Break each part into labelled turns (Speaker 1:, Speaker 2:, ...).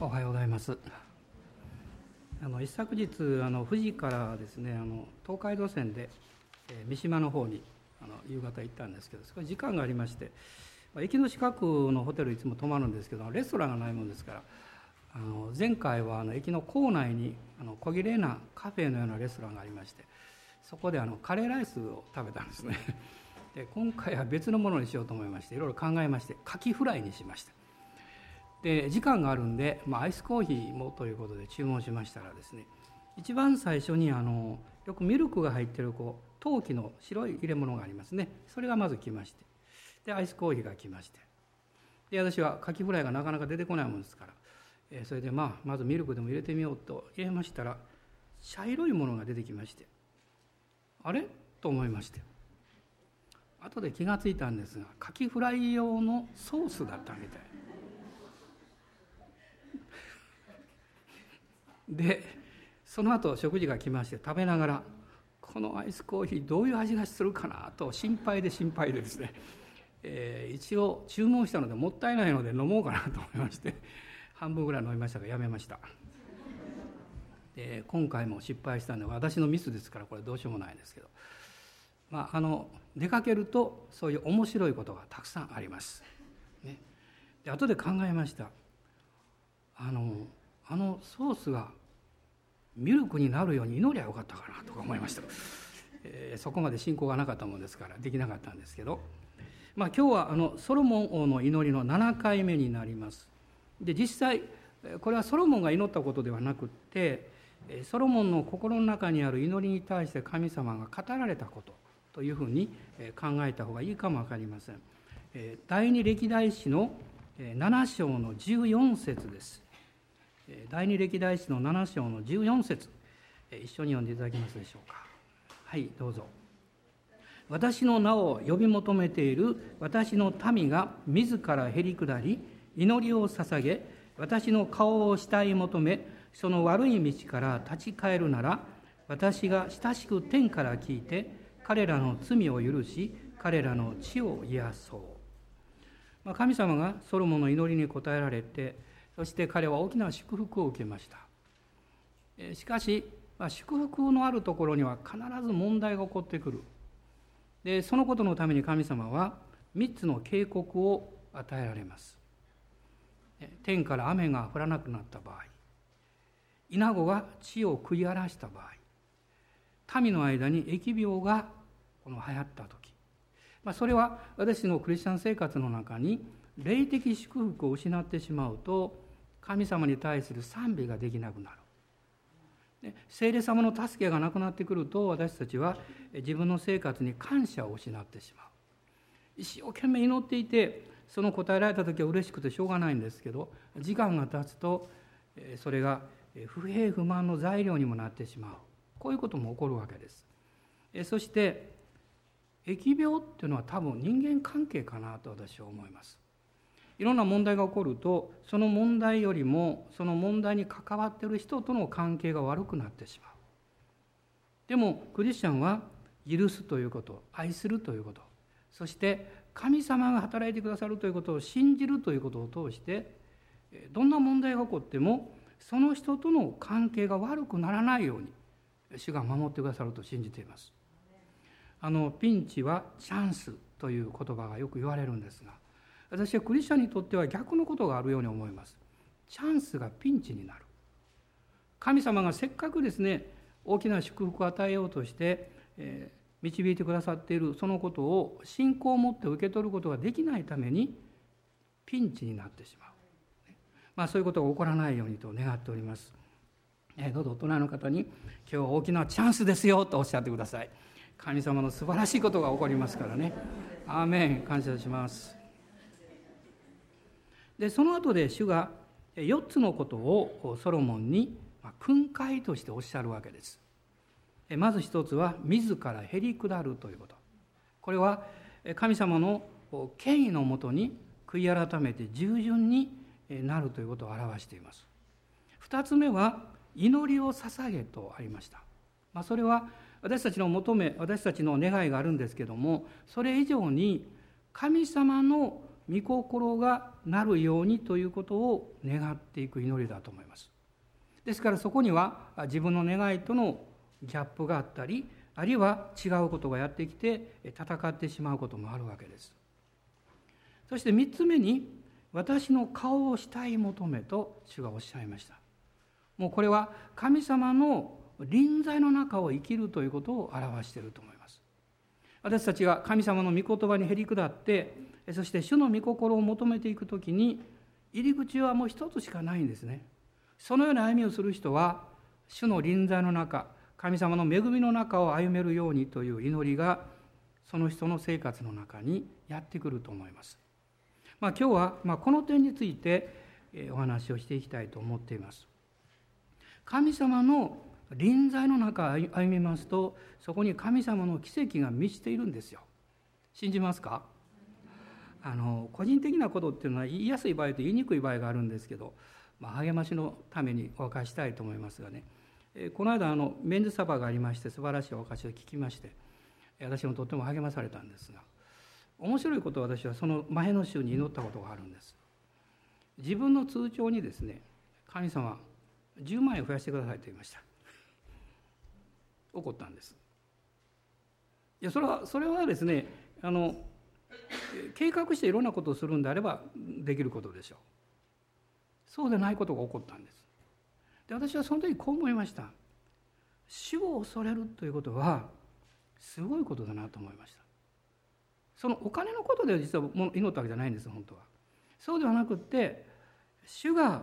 Speaker 1: おはようございます。あの一昨日あの富士からですねあの東海道線で、えー、三島の方にあの夕方行ったんですけど少し時間がありまして駅の近くのホテルいつも泊まるんですけどレストランがないもんですからあの前回はあの駅の構内にあの小綺麗なカフェのようなレストランがありましてそこであのカレーライスを食べたんですねで今回は別のものにしようと思いましていろいろ考えましてカキフライにしましたで時間があるんで、まあ、アイスコーヒーもということで注文しましたらですね一番最初にあのよくミルクが入ってるこう陶器の白い入れ物がありますね。それがまず来ましてでアイスコーヒーが来まして。で私はカキフライがなかなか出てこないもんですから、えそれでまあまずミルクでも入れてみようと入れましたら茶色いものが出てきましてあれ？と思いまして。後で気が付いたんですがカキフライ用のソースだったみたい。でその後食事が来まして食べながらこのアイスコーヒーどういう味がするかなと心配で心配でですね、えー、一応注文したのでもったいないので飲もうかなと思いまして半分ぐらい飲みましたがやめました。で今回も失敗したんで私のミスですからこれどうしようもないんですけど。まああの出かけるとそういう面白いことがたくさんあります、ね、で後で考えました。あのあのソースがミルクになるように祈りゃよかったかなとか思いました、えー、そこまで信仰がなかったもんですからできなかったんですけど、まあ、今日はあのソロモン王の祈りの7回目になります。で実際これはソロモンが祈ったことではなくってソロモンの心の中にある祈りに対して神様が語られたことというふうに考えた方がいいかも分かりません。第二歴代史の7章の14節です。第二歴代史の7章の14節一緒に読んでいただけますでしょうか。はいどうぞ。私の名を呼び求めている私の民が自らへり下り祈りを捧げ私の顔を慕い求めその悪い道から立ち返るなら私が親しく天から聞いて彼らの罪を許し彼らの血を癒そう、まあ、神様がソロモンの祈りに応えられてそして彼は大きな祝福を受けました。しかし祝福のあるところには必ず問題が起こってくる。でそのことのために神様は3つの警告を与えられます。天から雨が降らなくなった場合稲子が地を食い荒らした場合民の間に疫病がこの流行った時、まあ、それは私のクリスチャン生活の中に霊的祝福を失ってしまうと神様に対する賛美ができなくなる。聖霊様の助けがなくなってくると私たちは自分の生活に感謝を失ってしまう。一生懸命祈っていてその答えられた時は嬉しくてしょうがないんですけど時間が経つとそれが不平不満の材料にもなってしまう。こういうことも起こるわけです。そして疫病っていうのは多分人間関係かなと私は思います。いろんな問題が起こるとその問題よりもその問題に関わっている人との関係が悪くなってしまう。でもクリスチャンは許すということ愛するということそして神様が働いてくださるということを信じるということを通してどんな問題が起こってもその人との関係が悪くならないように主が守ってくださると信じています。あのピンチはチャンスという言葉がよく言われるんですが私はクリスチャンにとっては逆のことがあるように思います。チャンスがピンチになる。神様がせっかくですね大きな祝福を与えようとして、えー、導いてくださっているそのことを信仰を持って受け取ることができないためにピンチになってしまう、まあ、そういうことが起こらないようにと願っております、えー、どうぞ大人の方に今日は大きなチャンスですよとおっしゃってください。神様の素晴らしいことが起こりますからね。アーメン。感謝します。でその後で主が4つのことをソロモンに訓戒としておっしゃるわけです。まず一つは自らへり下るということ。これは神様の権威のもとに悔い改めて従順になるということを表しています。二つ目は祈りを捧げとありました。まあ、それは私たちの求め私たちの願いがあるんですけどもそれ以上に神様の御心がなるようにということを願っていく祈りだと思います。ですからそこには自分の願いとのギャップがあったりあるいは違うことがやってきて戦ってしまうこともあるわけです。そして3つ目に私の顔をしたい求めと主がおっしゃいました。もうこれは神様の臨在の中を生きるということを表していると思います。私たちが神様の御言葉にへり下ってそして主の御心を求めていくときに入り口はもう一つしかないんですねそのような歩みをする人は主の臨在の中神様の恵みの中を歩めるようにという祈りがその人の生活の中にやってくると思います。まあ、今日はまこの点についてお話をしていきたいと思っています。神様の臨在の中歩みますとそこに神様の奇跡が満ちているんですよ。信じますか？あの個人的なことっていうのは言いやすい場合と言いにくい場合があるんですけど、まあ、励ましのためにお明かしたいと思いますがね。この間あのメンズサバがありまして素晴らしいお菓子を聞きまして私もとっても励まされたんですが面白いことを私はその前の週に祈ったことがあるんです。自分の通帳にですね神様10万円増やしてくださいと言いました。怒ったんです。いやそれはそれはですねあの計画していろんなことをするんであればできることでしょう。そうでないことが起こったんです。で私はその時こう思いました。死を恐れるということはすごいことだなと思いました。そのお金のことで実は祈ったわけじゃないんです本当は。そうではなくって主が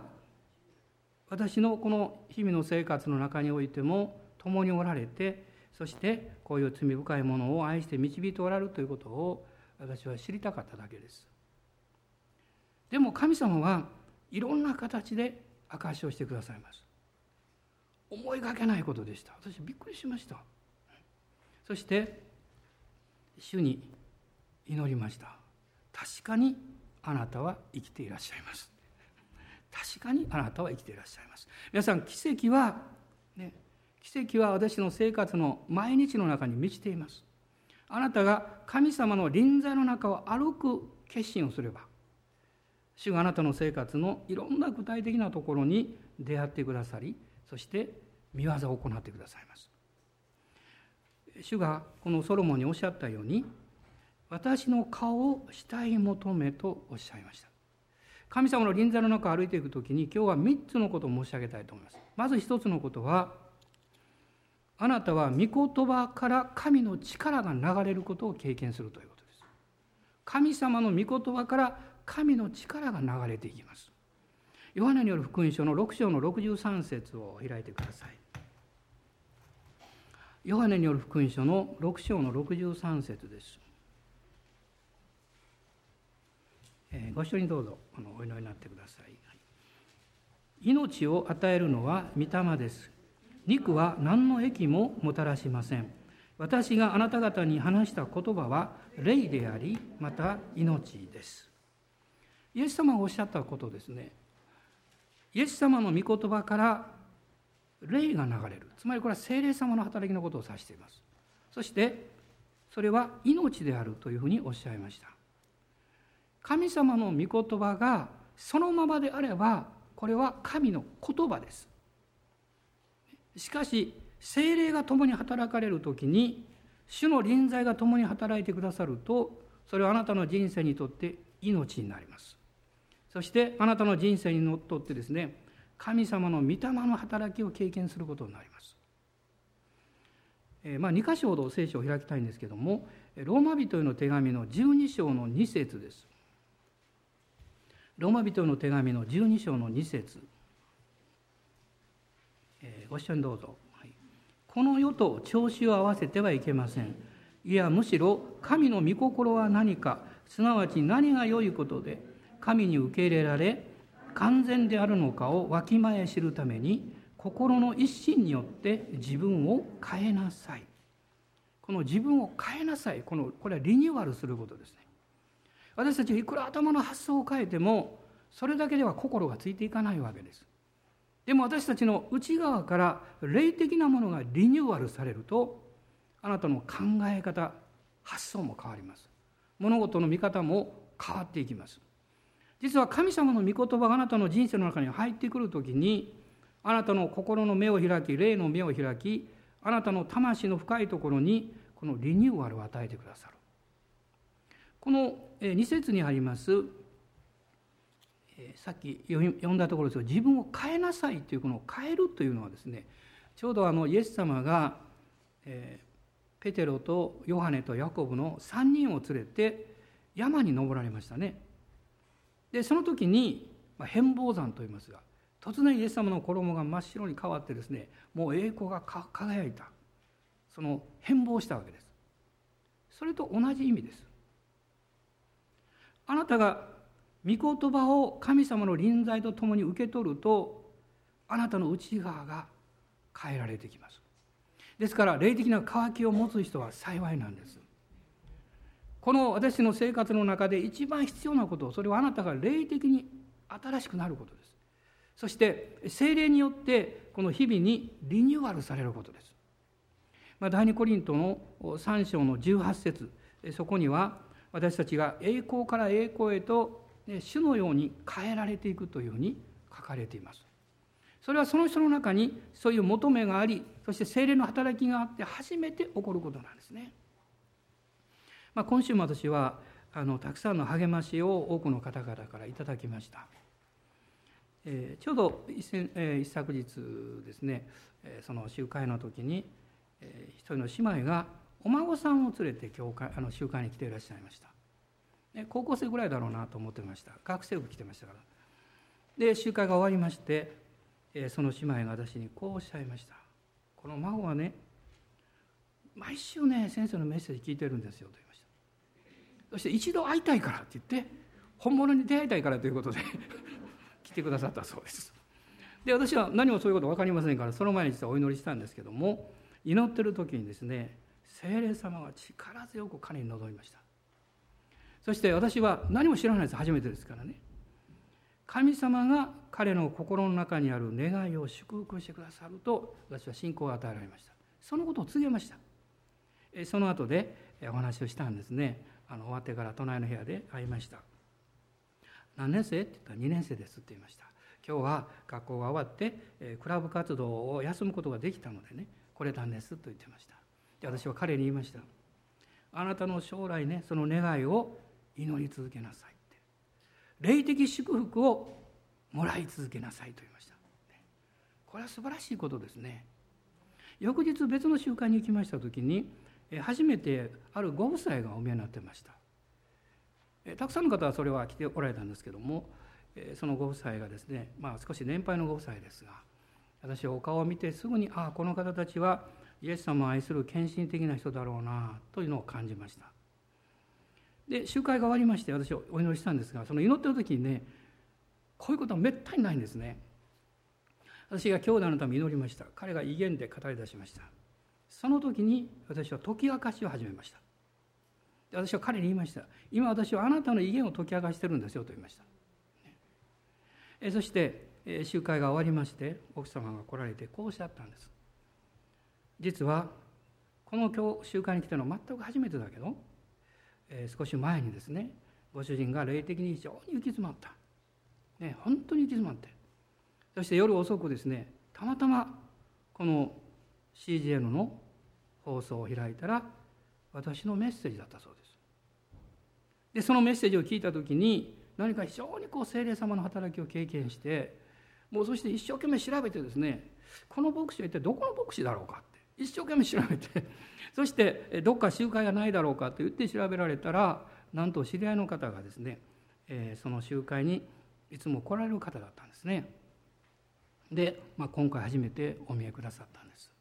Speaker 1: 私のこの日々の生活の中においても共におられてそしてこういう罪深いものを愛して導いておられるということを私は知りたかっただけです。でも神様はいろんな形で証しをしてくださいます。思いがけないことでした。私びっくりしました。そして主に祈りました。確かにあなたは生きていらっしゃいます。確かにあなたは生きていらっしゃいます。皆さん奇跡はね奇跡は私の生活の毎日の中に満ちています。あなたが神様の臨在の中を歩く決心をすれば主があなたの生活のいろんな具体的なところに出会ってくださりそして見業を行ってくださいます。主がこのソロモンにおっしゃったように私の顔をしたい求めとおっしゃいました。神様の臨在の中を歩いていく時に今日は3つのことを申し上げたいと思います。まず1つのことはあなたは御言葉から神の力が流れることを経験するということです神様の御言葉から神の力が流れていきますヨハネによる福音書の6章の63節を開いてください。ヨハネによる福音書の6章の63節です。えー、ご一緒にどうぞあのお祈りになってください。命を与えるのは御霊です。肉は何の益ももたらしません。私があなた方に話した言葉は霊であり、また命です。イエス様がおっしゃったことですね。イエス様の御言葉から霊が流れるつまりこれは聖霊様の働きのことを指していますそしてそれは命であるというふうにおっしゃいました神様の御言葉がそのままであればこれは神の言葉ですしかし精霊が共に働かれる時に主の臨在が共に働いてくださるとそれはあなたの人生にとって命になりますそしてあなたの人生にのっとってですね神様の御霊の働きを経験することになります。えー、まあ、2箇所ほど聖書を開きたいんですけどもローマ人への手紙の12章の2節です。ローマ人への手紙の12章の2節、え、ご一緒にどうぞ、はい。この世と調子を合わせてはいけません。いやむしろ神の御心は何かすなわち何が良いことで神に受け入れられ完全であるのかをわきまえ知るために心の一心によって自分を変えなさい。この自分を変えなさい。このこれはリニューアルすることですね。私たちいくら頭の発想を変えてもそれだけでは心がついていかないわけです。でも私たちの内側から霊的なものがリニューアルされるとあなたの考え方発想も変わります。物事の見方も変わっていきます。実は神様の御言葉があなたの人生の中に入ってくる時にあなたの心の目を開き霊の目を開きあなたの魂の深いところにこのリニューアルを与えてくださる。この2節にありますさっき読んだところですが自分を変えなさいというこの変えるというのはですねちょうどあのイエス様が、えー、ペテロとヨハネとヤコブの3人を連れて山に登られましたね。でその時に、まあ、変貌山と言いますが突然イエス様の衣が真っ白に変わってですねもう栄光が輝いたその変貌したわけです。それと同じ意味です。あなたが御言葉を神様の臨在とともに受け取るとあなたの内側が変えられてきます。ですから霊的な渇きを持つ人は幸いなんです。この私の生活の中で一番必要なことそれはあなたが霊的に新しくなることです。そして精霊によってこの日々にリニューアルされることです、まあ、第二コリントの3章の18節そこには私たちが栄光から栄光へと主のように変えられていくというふうに書かれていますそれはその人の中にそういう求めがありそして精霊の働きがあって初めて起こることなんですね。まあ、今週も私はあのたくさんの励ましを多くの方々からいただきました。えー、ちょうど一,、えー、一昨日ですね、えー、その集会の時に、えー、一人の姉妹がお孫さんを連れて教会あの集会に来ていらっしゃいました。高校生ぐらいだろうなと思ってました。学生服着てましたから。で集会が終わりましてその姉妹が私にこうおっしゃいました。この孫はね毎週ね先生のメッセージ聞いてるんですよと言いました。そして一度会いたいからって言って本物に出会いたいからということで 来てくださったそうです。で私は何もそういうこと分かりませんからその前に実はお祈りしたんですけども祈ってる時にですね精霊様が力強く彼に臨みました。そして私は何も知らないです。初めてですからね。神様が彼の心の中にある願いを祝福してくださると私は信仰を与えられました。そのことを告げました。その後でお話をしたんですね。あの終わってから隣の部屋で会いました。何年生って言った？ら2年生ですって言いました。今日は学校が終わってクラブ活動を休むことができたのでねこれなんですと言ってました。で私は彼に言いました。あなたの将来ねその願いを祈り続けなさいって。霊的祝福をもらい続けなさいと言いました。これは素晴らしいことですね。翌日別の集会に行きました時に初めてあるご夫妻がお見えになってました。たくさんの方はそれは来ておられたんですけどもそのご夫妻がですねまあ少し年配のご夫妻ですが私はお顔を見てすぐにああこの方たちはイエス様を愛する献身的な人だろうなというのを感じました。で集会が終わりまして私はお祈りしたんですがその祈ってる時にねこういうことはめったにないんですね。私が兄弟のため祈りました。彼が威厳で語り出しました。その時に私は解き明かしを始めました。私は彼に言いました。今私はあなたの威厳を解き明かしてるんですよと言いました。えそして集会が終わりまして奥様が来られてこうおっしゃったんです。実はこの今日集会に来たのは全く初めてだけどえー、少し前にですねご主人が霊的に非常に行き詰まった、ね、本当に行き詰まって。そして夜遅くですねたまたまこの CGN の放送を開いたら私のメッセージだったそうです。でそのメッセージを聞いた時に何か非常にこう精霊様の働きを経験してもうそして一生懸命調べてですねこの牧師は一体どこの牧師だろうかって一生懸命調べて そしてどっか集会がないだろうかと言って調べられたらなんと知り合いの方がですね、えその集会にいつも来られる方だったんですね。で、まあ、今回初めてお見えくださったんです。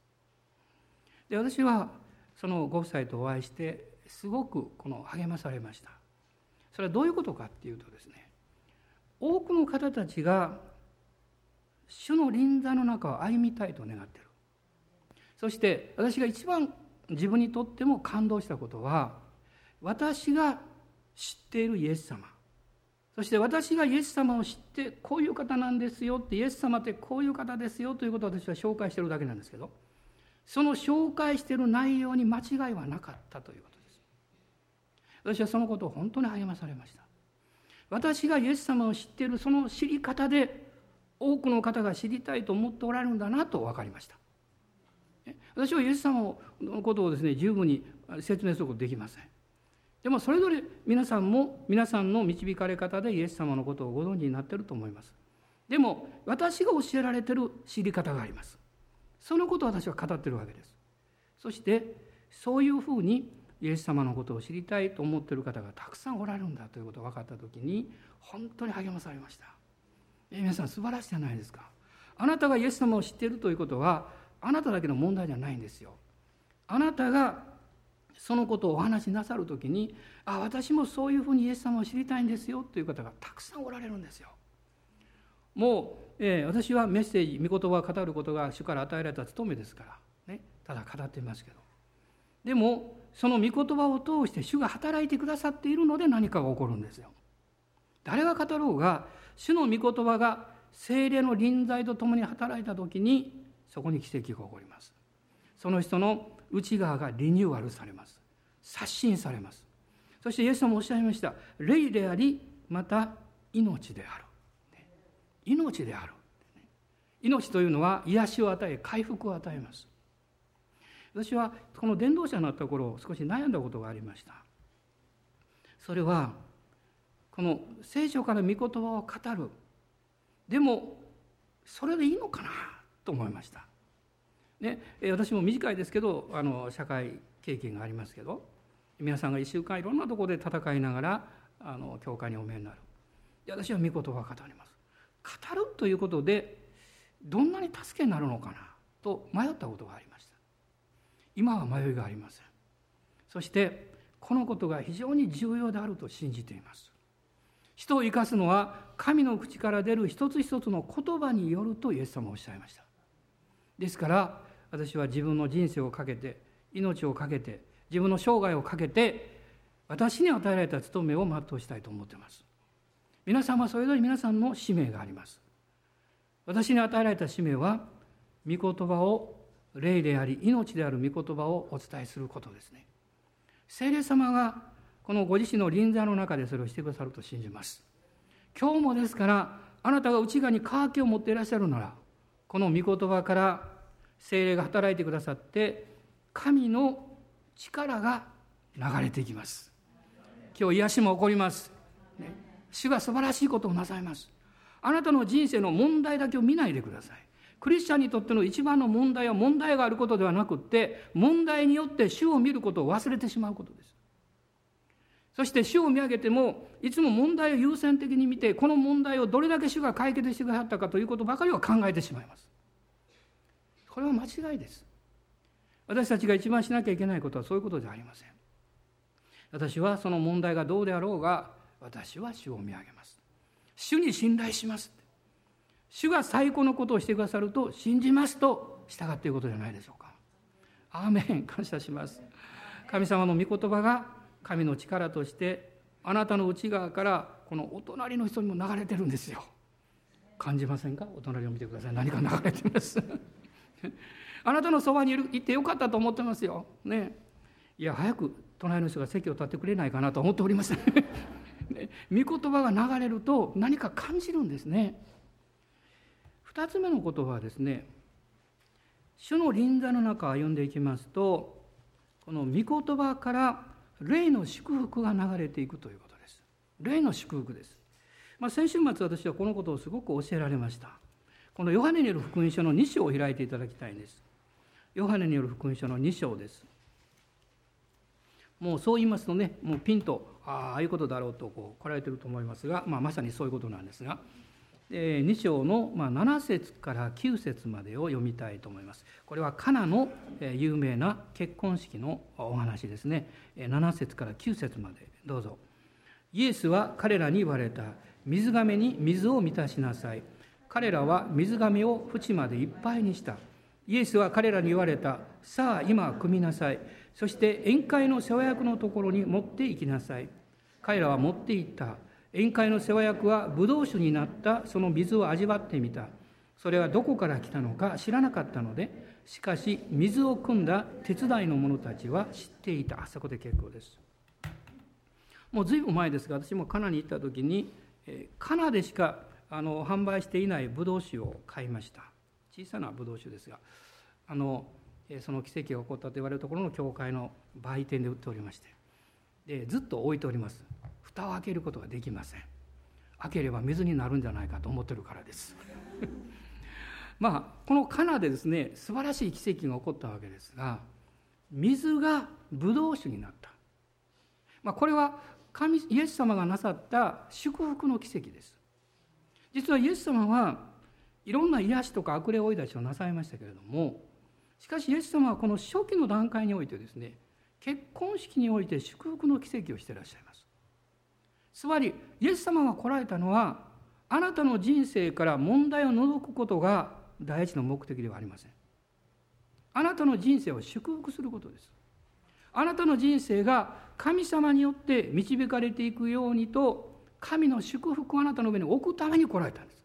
Speaker 1: で私はそのご夫妻とお会いしてすごくこの励まされました。それはどういうことかっていうとですね多くの方たちが主の臨座の中を歩みたいと願っているそして私が一番自分にとっても感動したことは私が知っているイエス様。そして私がイエス様を知ってこういう方なんですよってイエス様ってこういう方ですよということを私は紹介してるだけなんですけどその紹介している内容に間違いはなかったということです。私はそのことを本当に励まされました。私がイエス様を知っているその知り方で多くの方が知りたいと思っておられるんだなと分かりました。私はイエス様のことをですね十分に説明することできません。でもそれぞれ皆さんも皆さんの導かれ方でイエス様のことをご存知になっていると思います。でも私が教えられている知り方があります。そのことを私は語っているわけです。そしてそういうふうにイエス様のことを知りたいと思っている方がたくさんおられるんだということが分かった時に本当に励まされました。皆さん素晴らしいじゃないですか。あなたがイエス様を知っているということはあなただけの問題じゃないんですよ。あなたがそのことをお話しなさる時にあ私もそういうふうにイエス様を知りたいんですよという方がたくさんおられるんですよ。もう、えー、私はメッセージ御言葉を語ることが主から与えられた務めですから、ね、ただ語っていますけど。でもその御言葉を通して主が働いてくださっているので何かが起こるんですよ。誰が語ろうが主の御言葉が精霊の臨在とともに働いた時にそこに奇跡が起こります。その人の内側がリニューアルされます。刷新されます。そしてイエス様もおっしゃいました。霊でありまた命である。命である。命というのは癒しを与え回復を与えます。私はこの伝道者になった頃少し悩んだことがありました。それはこの聖書から御言葉を語る。でもそれでいいのかなと思いました。ね、私も短いですけどあの社会経験がありますけど皆さんが1週間いろんなところで戦いながらあの教会にお見えになる。で私は御言葉を語ります。語るということでどんなに助けになるのかなと迷ったことがありました。今は迷いがありません。そしてこのことが非常に重要であると信じています。人を生かすのは神の口から出る一つ一つの言葉によるとイエス様はおっしゃいました。ですから私は自分の人生をかけて命をかけて自分の生涯をかけて私に与えられた務めを全うしたいと思っています。皆さんはそれぞれ皆さんの使命があります。私に与えられた使命は御言葉を霊であり命である御言葉をお伝えすることですね。聖霊様がこのご自身の臨在の中でそれをしてくださると信じます。今日もですからあなたが内側に渇きを持っていらっしゃるならこの御言葉から精霊が働いてくださって神の力が流れていきます。今日癒しも起こります、ね、主が素晴らしいことをなさいます。あなたの人生の問題だけを見ないでください。クリスチャンにとっての一番の問題は問題があることではなくって問題によって主を見ることを忘れてしまうことです。そして主を見上げてもいつも問題を優先的に見てこの問題をどれだけ主が解決してくださったかということばかりは考えてしまいます。これは間違いです。私たちが一番しなきゃいけないことはそういうことじゃありません。私はその問題がどうであろうが私は主を見上げます。主に信頼します。主が最高のことをしてくださると信じますと従っていることじゃないでしょうか。アーメン。感謝します。神様の御言葉が神の力としてあなたの内側からこのお隣の人にも流れてるんですよ。感じませんか？お隣を見てください。何か流れてます。あなたのそばにいるいてよかったと思ってますよ。ね。いや早く隣の人が席を立ってくれないかなと思っております。ね、御言葉が流れると何か感じるんですね。二つ目の言葉はですね主の臨座の中を歩んでいきますとこの御言葉から霊の祝福が流れていくということです。霊の祝福です。まあ、先週末私はこのことをすごく教えられました。このヨハネによる福音書の2章を開いていただきたいんです。ヨハネによる福音書の2章です。もうそう言いますとね、もうピンとああいうことだろうとこう来られてると思いますが、まあ、まさにそういうことなんですが、2章の7節から9節までを読みたいと思います。これはカナの有名な結婚式のお話ですね。7節から9節までどうぞ。イエスは彼らに言われた。水亀に水を満たしなさい。彼らは水亀を縁までいっぱいにした。イエスは彼らに言われた。さあ今汲みなさい。そして宴会の世話役のところに持って行きなさい。彼らは持って行った。宴会の世話役はブドウ酒になったその水を味わってみた。それはどこから来たのか知らなかったので、しかし水を汲んだ手伝いの者たちは知っていた。あそこで結構です。もう随分前ですが、私もカナに行った時に、カナでしかあの販売していないブドウ酒を買いました小さなブドウ酒ですがあのその奇跡が起こったと言われるところの教会の売店で売っておりましてでずっと置いております蓋を開けることができません。開ければ水になるんじゃないかと思ってるからです。まあこのカナでですね素晴らしい奇跡が起こったわけですが水がブドウ酒になった、まあ、これは神イエス様がなさった祝福の奇跡です。実はイエス様はいろんな癒しとか悪霊追い出しをなさいましたけれどもしかしイエス様はこの初期の段階においてですね結婚式において祝福の奇跡をしてらっしゃいつまりイエス様が来られたのはあなたの人生から問題を除くことが第一の目的ではありません。あなたの人生を祝福することです。あなたの人生が神様によって導かれていくようにと神の祝福をあなたの上に置くために来られたんです。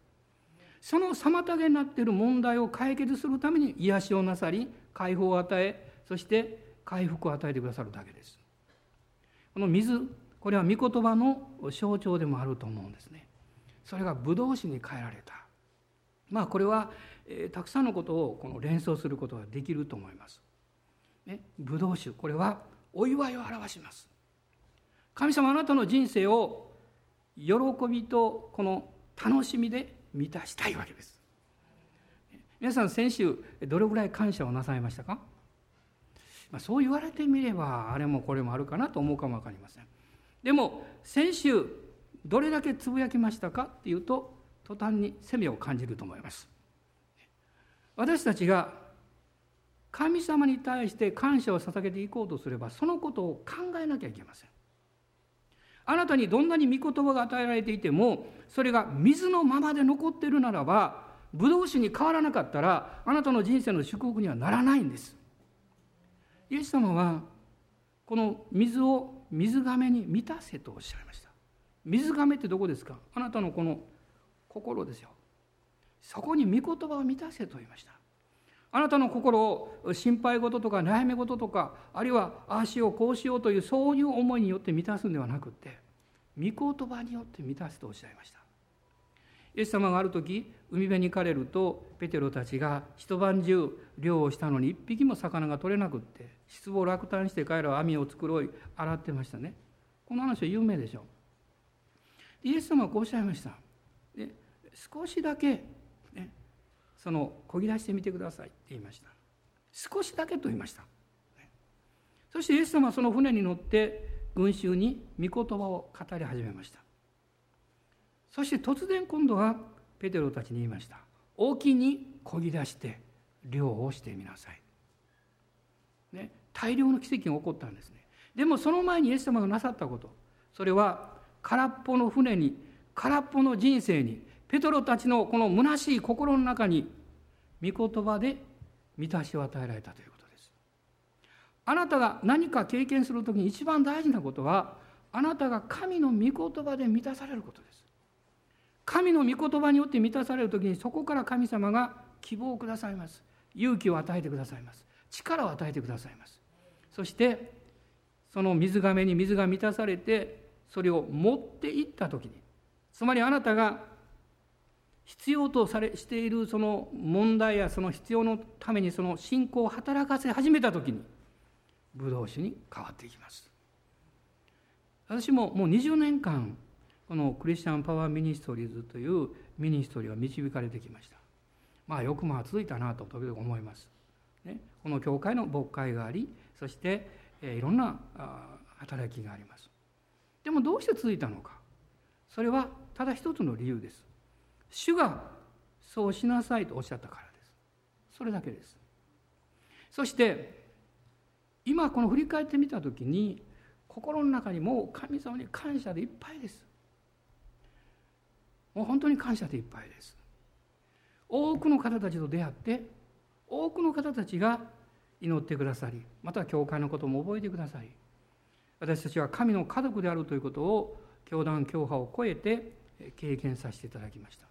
Speaker 1: その妨げになっている問題を解決するために癒しをなさり解放を与えそして回復を与えてくださるだけです。この水これは御言葉の象徴でもあると思うんですね。それがブドウ酒に変えられた。まあこれは、えー、たくさんのことをこの連想することができると思います、ね、ブドウ酒これはお祝いを表します。神様あなたの人生を喜びとこの楽しみで満たしたいわけです。皆さん先週どれぐらい感謝をなさいましたか、まあ、そう言われてみればあれもこれもあるかなと思うかも分かりません。でも先週どれだけつぶやきましたかっていうと途端に責めを感じると思います。私たちが神様に対して感謝を捧げていこうとすればそのことを考えなきゃいけません。あなたにどんなに御言葉が与えられていてもそれが水のままで残っているならばブドウ酒に変わらなかったらあなたの人生の祝福にはならないんです。イエス様はこの水を水がめに満たせとおっしゃいました。水がめってどこですか？あなたのこの心ですよ。そこに御言葉を満たせと言いました。あなたの心を心配事とか悩み事とかあるいはああしようこうしようというそういう思いによって満たすんではなくって御言葉によって満たすとおっしゃいました。イエス様がある時海辺に行かれるとペテロたちが一晩中漁をしたのに一匹も魚が取れなくって失望落胆して彼らは網を繕い洗ってましたね。この話は有名でしょイエス様はこうおっしゃいました。で少しだけ、ね、そのこぎ出してみてくださいって言いました。少しだけと言いました。そしてイエス様はその船に乗って群衆に御言葉を語り始めました。そして突然今度はペテロたちに言いました。沖にこぎ出して漁をしてみなさい、ね、大量の奇跡が起こったんですね。でもその前にイエス様がなさったこと。それは空っぽの船に空っぽの人生にペトロたちのこの虚しい心の中に御言葉で満たしを与えられたということです。あなたが何か経験する時に一番大事なことはあなたが神の御言葉で満たされることです。神の御言葉によって満たされる時にそこから神様が希望をくださいます。勇気を与えてくださいます。力を与えてくださいます。そしてその水がめに水が満たされてそれを持っていった時につまりあなたが必要とされしているその問題やその必要のためにその信仰を働かせ始めた時にブドウ酒に変わっていきます。私ももう20年間このクリスチャンパワーミニストリーズというミニストリーは導かれてきました。まあよくまあ続いたなと時々思います、ね、この教会の牧会がありそして、いろんな働きがあります。でもどうして続いたのか。それはただ一つの理由です。主がそうしなさいとおっしゃったからです。それだけです。そして今この振り返ってみた時に心の中にもう神様に感謝でいっぱいです。もう本当に感謝でいっぱいです。多くの方たちと出会って多くの方たちが祈ってくださりまた教会のことも覚えてくださり私たちは神の家族であるということを教団教派を超えて経験させていただきました。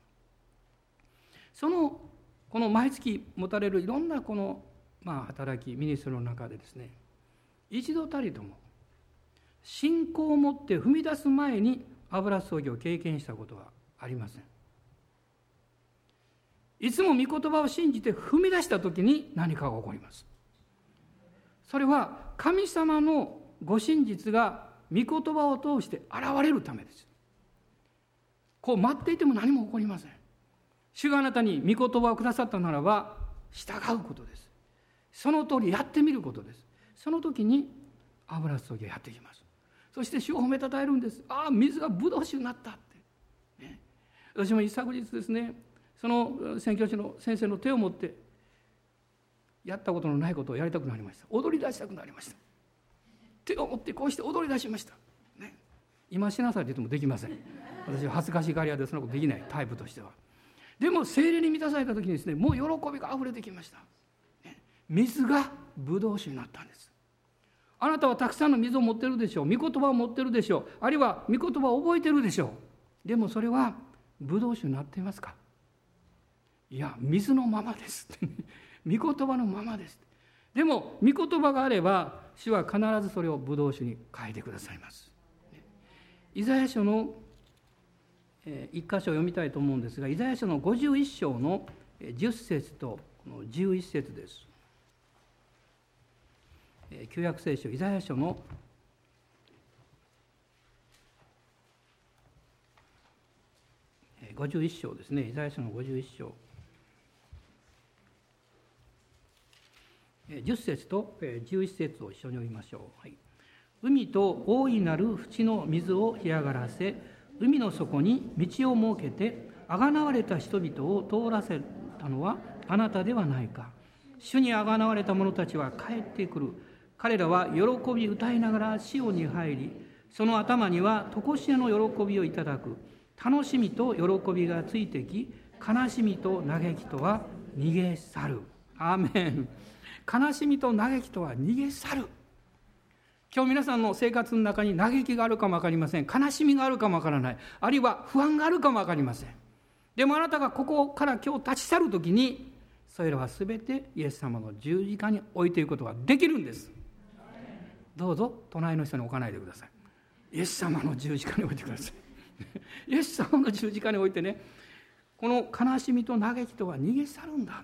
Speaker 1: そのこの毎月持たれるいろんなこの、まあ、働きミニストの中でですね一度たりとも信仰を持って踏み出す前に油注ぎを経験したことはありません。いつも御言葉を信じて踏み出した時に何かが起こります。それは神様のご真実が御言葉を通して現れるためです。こう待っていても何も起こりません。主があなたに御言葉をくださったならば従うことです。その通りやってみることです。その時に油注ぎがやってきます。そして主を褒めたたえるんです。ああ水がブドウ酒になった、私も一昨日ですねその宣教師の先生の手を持ってやったことのないことをやりたくなりました。踊り出したくなりました。手を持ってこうして踊り出しました、ね、今しなさいと言ってもできません。私は恥ずかしがり屋でそんなことできないタイプとしては。でも精霊に満たされた時にですねもう喜びがあふれてきました、ね、水がブドウ酒になったんです。あなたはたくさんの水を持ってるでしょう。御言葉を持ってるでしょう。あるいは御言葉を覚えてるでしょう。でもそれはブドウ酒になっていますか？いや水のままです御 言葉のままですでも御言葉があれば主は必ずそれをブドウ酒に変えてくださいます。イザヤ書の一箇所読みたいと思うんですがイザヤ書の51章の10節とこの11節です。旧約聖書イザヤ書の51章ですねイザヤ書の51章10節と11節を一緒に読みましょう。はい、海と大いなる淵の水を干上がらせ、海の底に道を設けて、あがなわれた人々を通らせたのはあなたではないか。主にあがなわれた者たちは帰ってくる。彼らは喜び歌いながら潮に入り、その頭には常しえの喜びをいただく。楽しみと喜びがついてき、悲しみと嘆きとは逃げ去る。アーメン。悲しみと嘆きとは逃げ去る。今日皆さんの生活の中に嘆きがあるかも分かりません。悲しみがあるかも分からない。あるいは不安があるかも分かりません。でもあなたがここから今日立ち去る時にそれらは全てイエス様の十字架に置いていくことができるんです。どうぞ隣の人に置かないでください。イエス様の十字架に置いてください。イエス様の十字架に置いてねこの悲しみと嘆きとは逃げ去るんだ。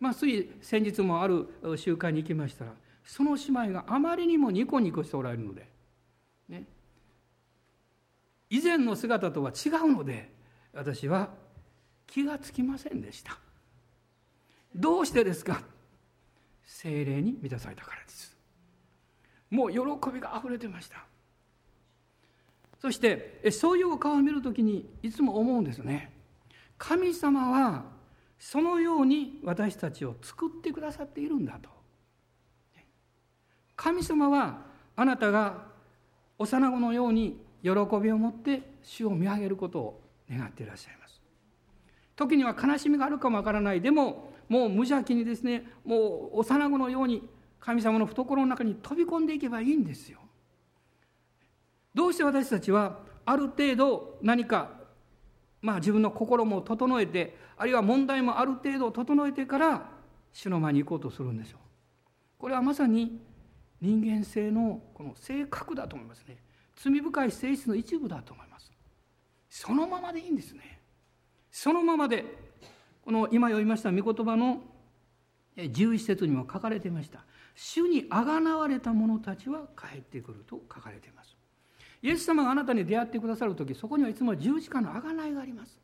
Speaker 1: まあ、つい先日もある集会に行きましたらその姉妹があまりにもニコニコしておられるので、ね、以前の姿とは違うので私は気がつきませんでした。どうしてですか？精霊に満たされたからです。もう喜びがあふれてました。そしてそういうお顔を見るときにいつも思うんですね。神様はそのように私たちを作ってくださっているんだと。神様はあなたが幼子のように喜びを持って主を見上げることを願っていらっしゃいます。時には悲しみがあるかもわからない。でももう無邪気にですねもう幼子のように神様の懐の中に飛び込んでいけばいいんですよ。どうして私たちはある程度何かまあ、自分の心も整えてあるいは問題もある程度整えてから主の前に行こうとするんでしょうこれはまさに人間性のこの性格だと思いますね。罪深い性質の一部だと思います。そのままでいいんですね。そのままでこの今読みました御言葉の11節にも書かれていました。主にあがなわれた者たちは帰ってくると書かれています。イエス様があなたに出会ってくださる時そこにはいつも十字架の贖いがあります。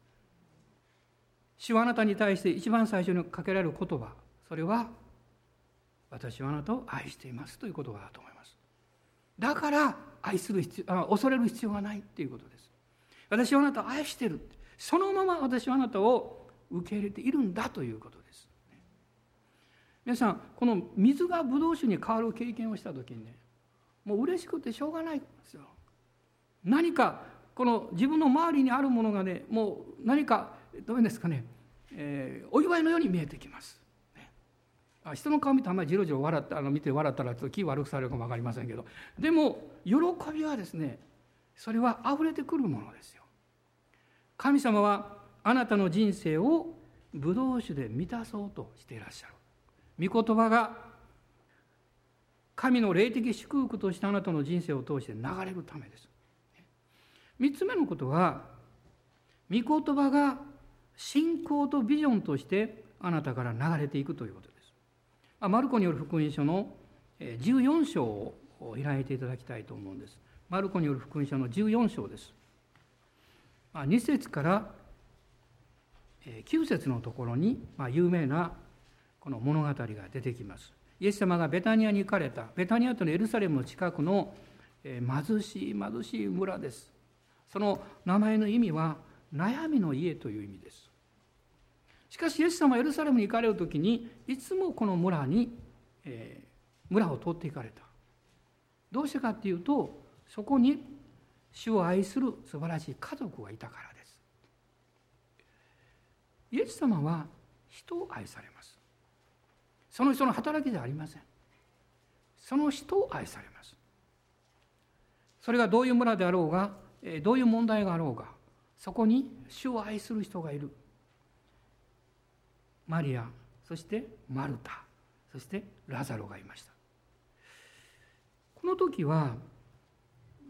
Speaker 1: 主はあなたに対して一番最初にかけられる言葉それは私はあなたを愛していますという言葉だと思います。だから愛する必要恐れる必要がないっていうことです。私はあなたを愛してる。そのまま私はあなたを受け入れているんだということです。皆さんこの水がブドウ酒に変わる経験をした時にねもう嬉しくてしょうがないんですよ。何かこの自分の周りにあるものがねもう何かどういうんですかね、えー、お祝いのように見えてきます。あ人の顔見てあんまりじろじろ笑ったあの見て笑ったらちょっと気悪くされるかも分かりませんけどでも喜びはですねそれは溢れてくるものですよ。神様はあなたの人生をブドウ酒で満たそうとしていらっしゃる。御言葉が神の霊的祝福としてあなたの人生を通して流れるためです。3つ目のことは御言葉が信仰とビジョンとしてあなたから流れていくということです。マルコによる福音書の14章を開いていただきたいと思うんです。マルコによる福音書の14章です。2節から9節のところに有名なこの物語が出てきます。イエス様がベタニアに行かれたベタニアとのエルサレムの近くの貧しい貧しい村です。その名前の意味は悩みの家という意味です。しかしイエス様はエルサレムに行かれる時にいつもこの村に、えー、村を通って行かれた。どうしてかっていうとそこに主を愛する素晴らしい家族がいたからです。イエス様は人を愛されます。その人の働きではありません。その人を愛されます。それがどういう村であろうがどういう問題があろうがそこに主を愛する人がいる。マリアそしてマルタそしてラザロがいました。この時は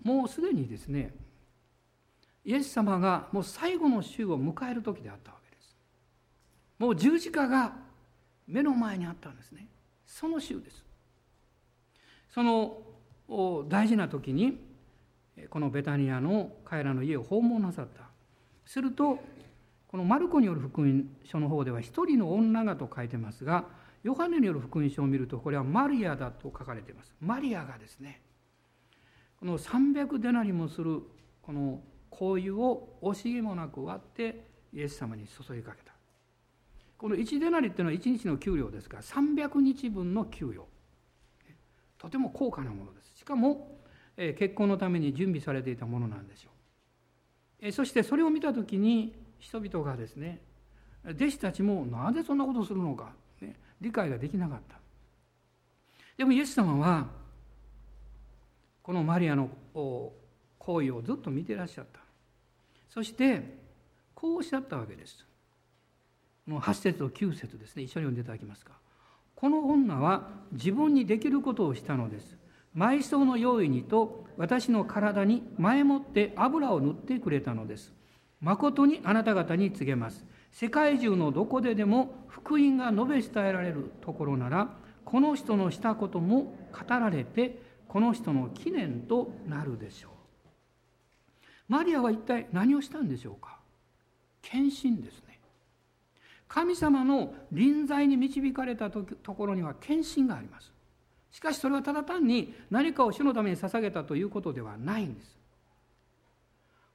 Speaker 1: もうすでにですねイエス様がもう最後の週を迎える時であったわけです。もう十字架が目の前にあったんですね。その週です。その大事な時にこのベタニアの彼らの家を訪問なさった。するとこのマルコによる福音書の方では一人の女がと書いてますがヨハネによる福音書を見るとこれはマリアだと書かれています。マリアがですね。この300デナリもするこの香油を惜しげもなく割ってイエス様に注ぎかけた。この1デナリっていうのは1日の給料ですから300日分の給与。とても高価なものです。しかも結婚のために準備されていたものなんでしょうそしてそれを見た時に人々がですね弟子たちもなぜそんなことをするのか、ね、理解ができなかった。でもイエス様はこのマリアの行為をずっと見てらっしゃった。そしてこうおっしゃったわけです。この8節と9節ですね。一緒に読んでいただきますか。この女は自分にできることをしたのです。埋葬の用意にと私の体に前もって油を塗ってくれたのです。誠にあなた方に告げます。世界中のどこででも福音が述べ伝えられるところならこの人のしたことも語られてこの人の記念となるでしょう。マリアは一体何をしたんでしょうか？献身ですね。神様の臨在に導かれたところには献身があります。しかしそれはただ単に何かを主のために捧げたということではないんです。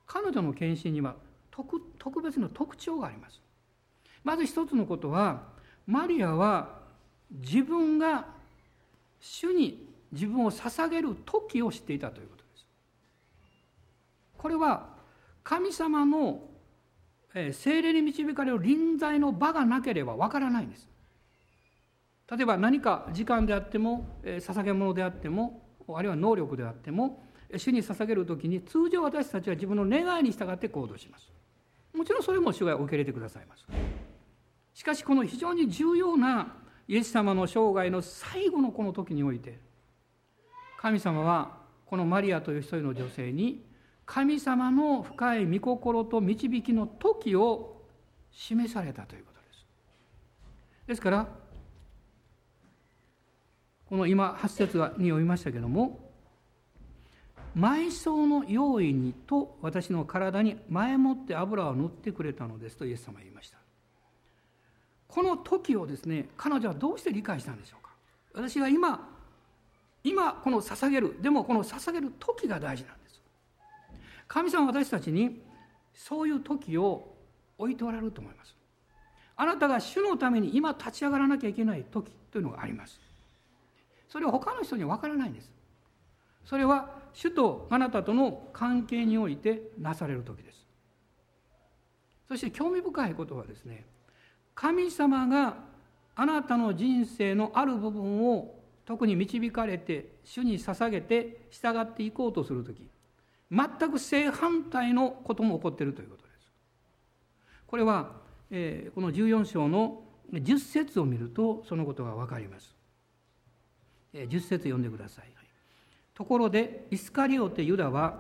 Speaker 1: 彼女の献身には特特別な特徴があります。まず一つのことはマリアは自分が主に自分を捧げる時を知っていたということです。これは神様の精霊に導かれる臨在の場がなければわからないんです。例えば何か時間であっても捧げ物であってもあるいは能力であっても主に捧げる時に通常私たちは自分の願いに従って行動します。もちろんそれも主が受け入れてくださいます。しかしこの非常に重要なイエス様の生涯の最後のこの時において神様はこのマリアという一人の女性に神様の深い御心と導きの時を示されたということです。ですからこの今8節に読みましたけども埋葬の用意にと私の体に前もって油を塗ってくれたのですとイエス様は言いました。この時をですね彼女はどうして理解したんでしょうか。私が今今この捧げるでもこの捧げる時が大事なんです。神様は私たちにそういう時を置いておられると思います。あなたが主のために今立ち上がらなきゃいけない時というのがあります。それは他の人には分からないんです。それは主とあなたとの関係においてなされる時です。そして興味深いことはですね神様があなたの人生のある部分を特に導かれて主に捧げて従っていこうとする時全く正反対のことも起こっているということです。これは、えー、この14章の10節を見るとそのことが分かります、10節読んでください。ところでイスカリオテユダは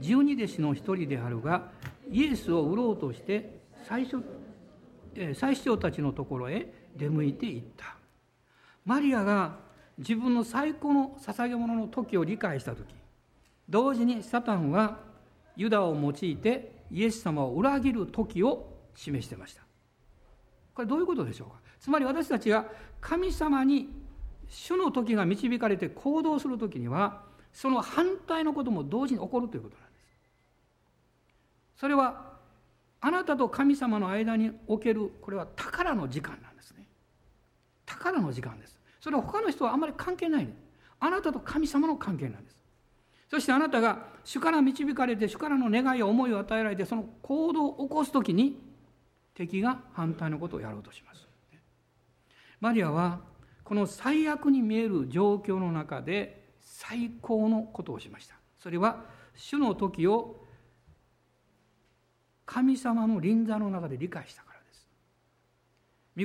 Speaker 1: 十二弟子の一人であるがイエスを売ろうとして最初最司長たちのところへ出向いていった。マリアが自分の最高の捧げ物の時を理解した時同時にサタンはユダを用いてイエス様を裏切る時を示してました。これどういうことでしょうか？つまり私たちが神様に主の時が導かれて行動する時にはその反対のことも同時に起こるということなんです。それはあなたと神様の間におけるこれは宝の時間なんですね。宝の時間です。それは他の人はあんまり関係ないあなたと神様の関係なんです。そしてあなたが主から導かれて主からの願いや思いを与えられてその行動を起こす時に敵が反対のことをやろうとします。マリアはこの最悪に見える状況の中で最高のことをしました。それは主の時を神様の臨座の中で理解したからです。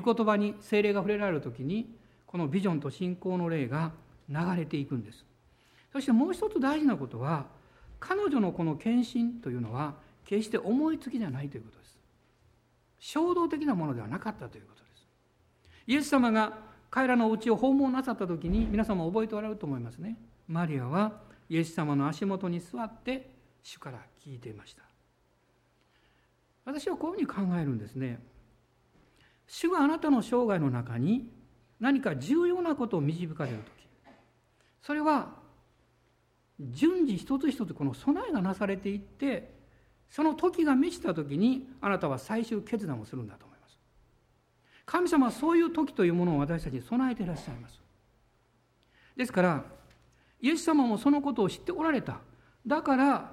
Speaker 1: 御言葉に精霊が触れられる時にこのビジョンと信仰の霊が流れていくんです。そしてもう一つ大事なことは彼女のこの献身というのは決して思いつきじゃないということです。衝動的なものではなかったということです。イエス様が彼らのうちを訪問なさった時に皆様覚えておられると思いますね。マリアはイエス様の足元に座って主から聞いていました。私はこういうふうに考えるんですね。主があなたの生涯の中に何か重要なことを導かれる時それは順次一つ一つこの備えがなされていってその時が満ちた時にあなたは最終決断をするんだと。神様はそういう時というものを私たちに備えていらっしゃいます。ですからイエス様もそのことを知っておられた。だから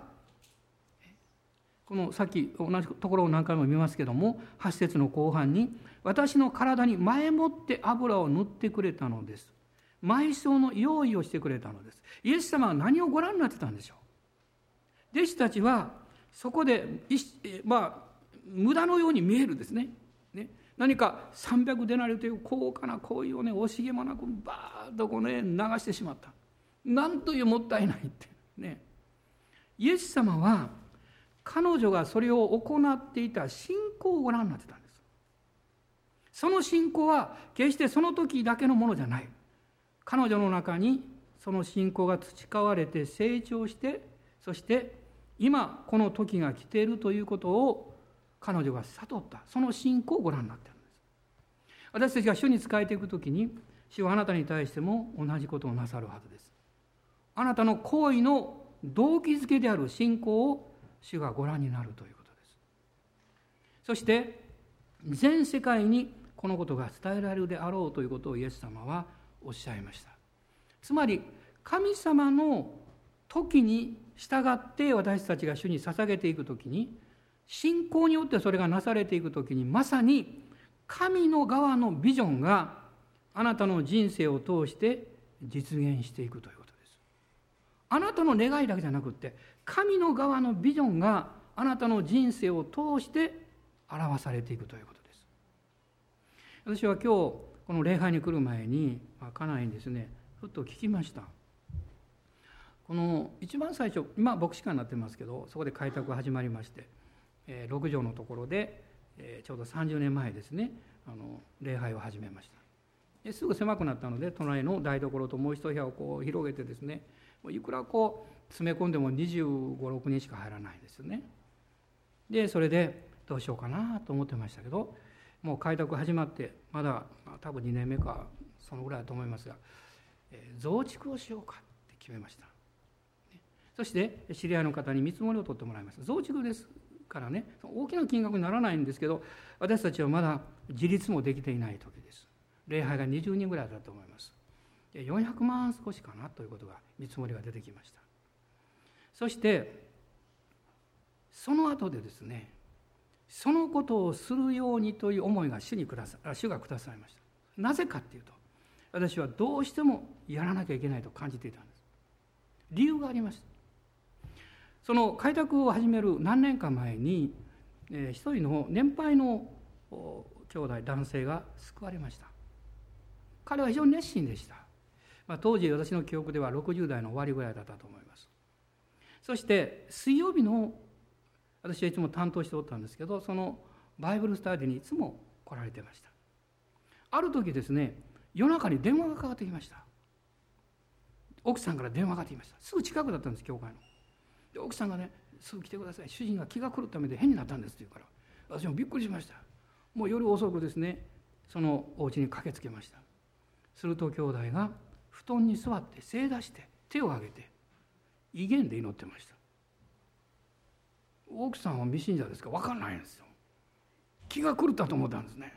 Speaker 1: このさっき同じところを何回も見ますけども8節の後半に「私の体に前もって油を塗ってくれたのです」「埋葬の用意をしてくれたのです」イエス様は何をご覧になってたんでしょう？弟子たちはそこでまあ無駄のように見えるですね。何か300デナリという高価な行為をね惜しげもなくバーッとこうね流してしまった。なんというもったいないって。ね。イエス様は彼女がそれを行っていた信仰をご覧になってたんです。その信仰は決してその時だけのものじゃない。彼女の中にその信仰が培われて成長してそして今この時が来ているということを彼女が悟った。その信仰をご覧になっているんです。私たちが主に仕えていく時に主はあなたに対しても同じことをなさるはずです。あなたの行為の動機づけである信仰を主がご覧になるということです。そして全世界にこのことが伝えられるであろうということをイエス様はおっしゃいました。つまり神様の時に従って私たちが主に捧げていく時に信仰によってそれがなされていく時にまさに神の側のビジョンがあなたの人生を通して実現していくということです。あなたの願いだけじゃなくって神の側のビジョンがあなたの人生を通して表されていくということです。私は今日この礼拝に来る前に家内にですねふっと聞きました。この一番最初今牧師館になってますけどそこで開拓が始まりまして、え6畳のところで、えちょうど30年前ですねあの礼拝を始めました。ですぐ狭くなったので隣の台所ともう一部屋をこう広げてですねいくらこう詰め込んでも2 5 6人しか入らないですよね。でそれでどうしようかなと思ってましたけどもう開拓始まってまだ、まあ、多分2年目かそのぐらいだと思いますが、えー、増築をしようかって決めました、そして知り合いの方に見積もりを取ってもらいました増築です。からね大きな金額にならないんですけど私たちはまだ自立もできていない時です。礼拝が20人ぐらいだと思います。400万少しかなということが見積もりが出てきました。そしてその後でですねそのことをするようにという思いが主にくださ主がくださいました。なぜかっていうと私はどうしてもやらなきゃいけないと感じていたんです。理由がありましたその開拓を始める何年か前に、えー、一人の年配の兄弟男性が救われました。彼は非常に熱心でした、まあ、当時私の記憶では60代の終わりぐらいだったと思います。そして水曜日の私はいつも担当しておったんですけどそのバイブルスタディにいつも来られてました。ある時ですね夜中に電話がかかってきました。奥さんから電話がかかってきました。すぐ近くだったんです教会の。で奥さんがねすぐ来てください。主人が気が狂った目で変になったんですって言うから私もびっくりしました。もう夜遅くですねそのお家に駆けつけました。すると兄弟が布団に座って正座して手を挙げて威厳で祈ってました。奥さんは未信者ですか？分かんないんですよ。気が狂ったと思ったんですね。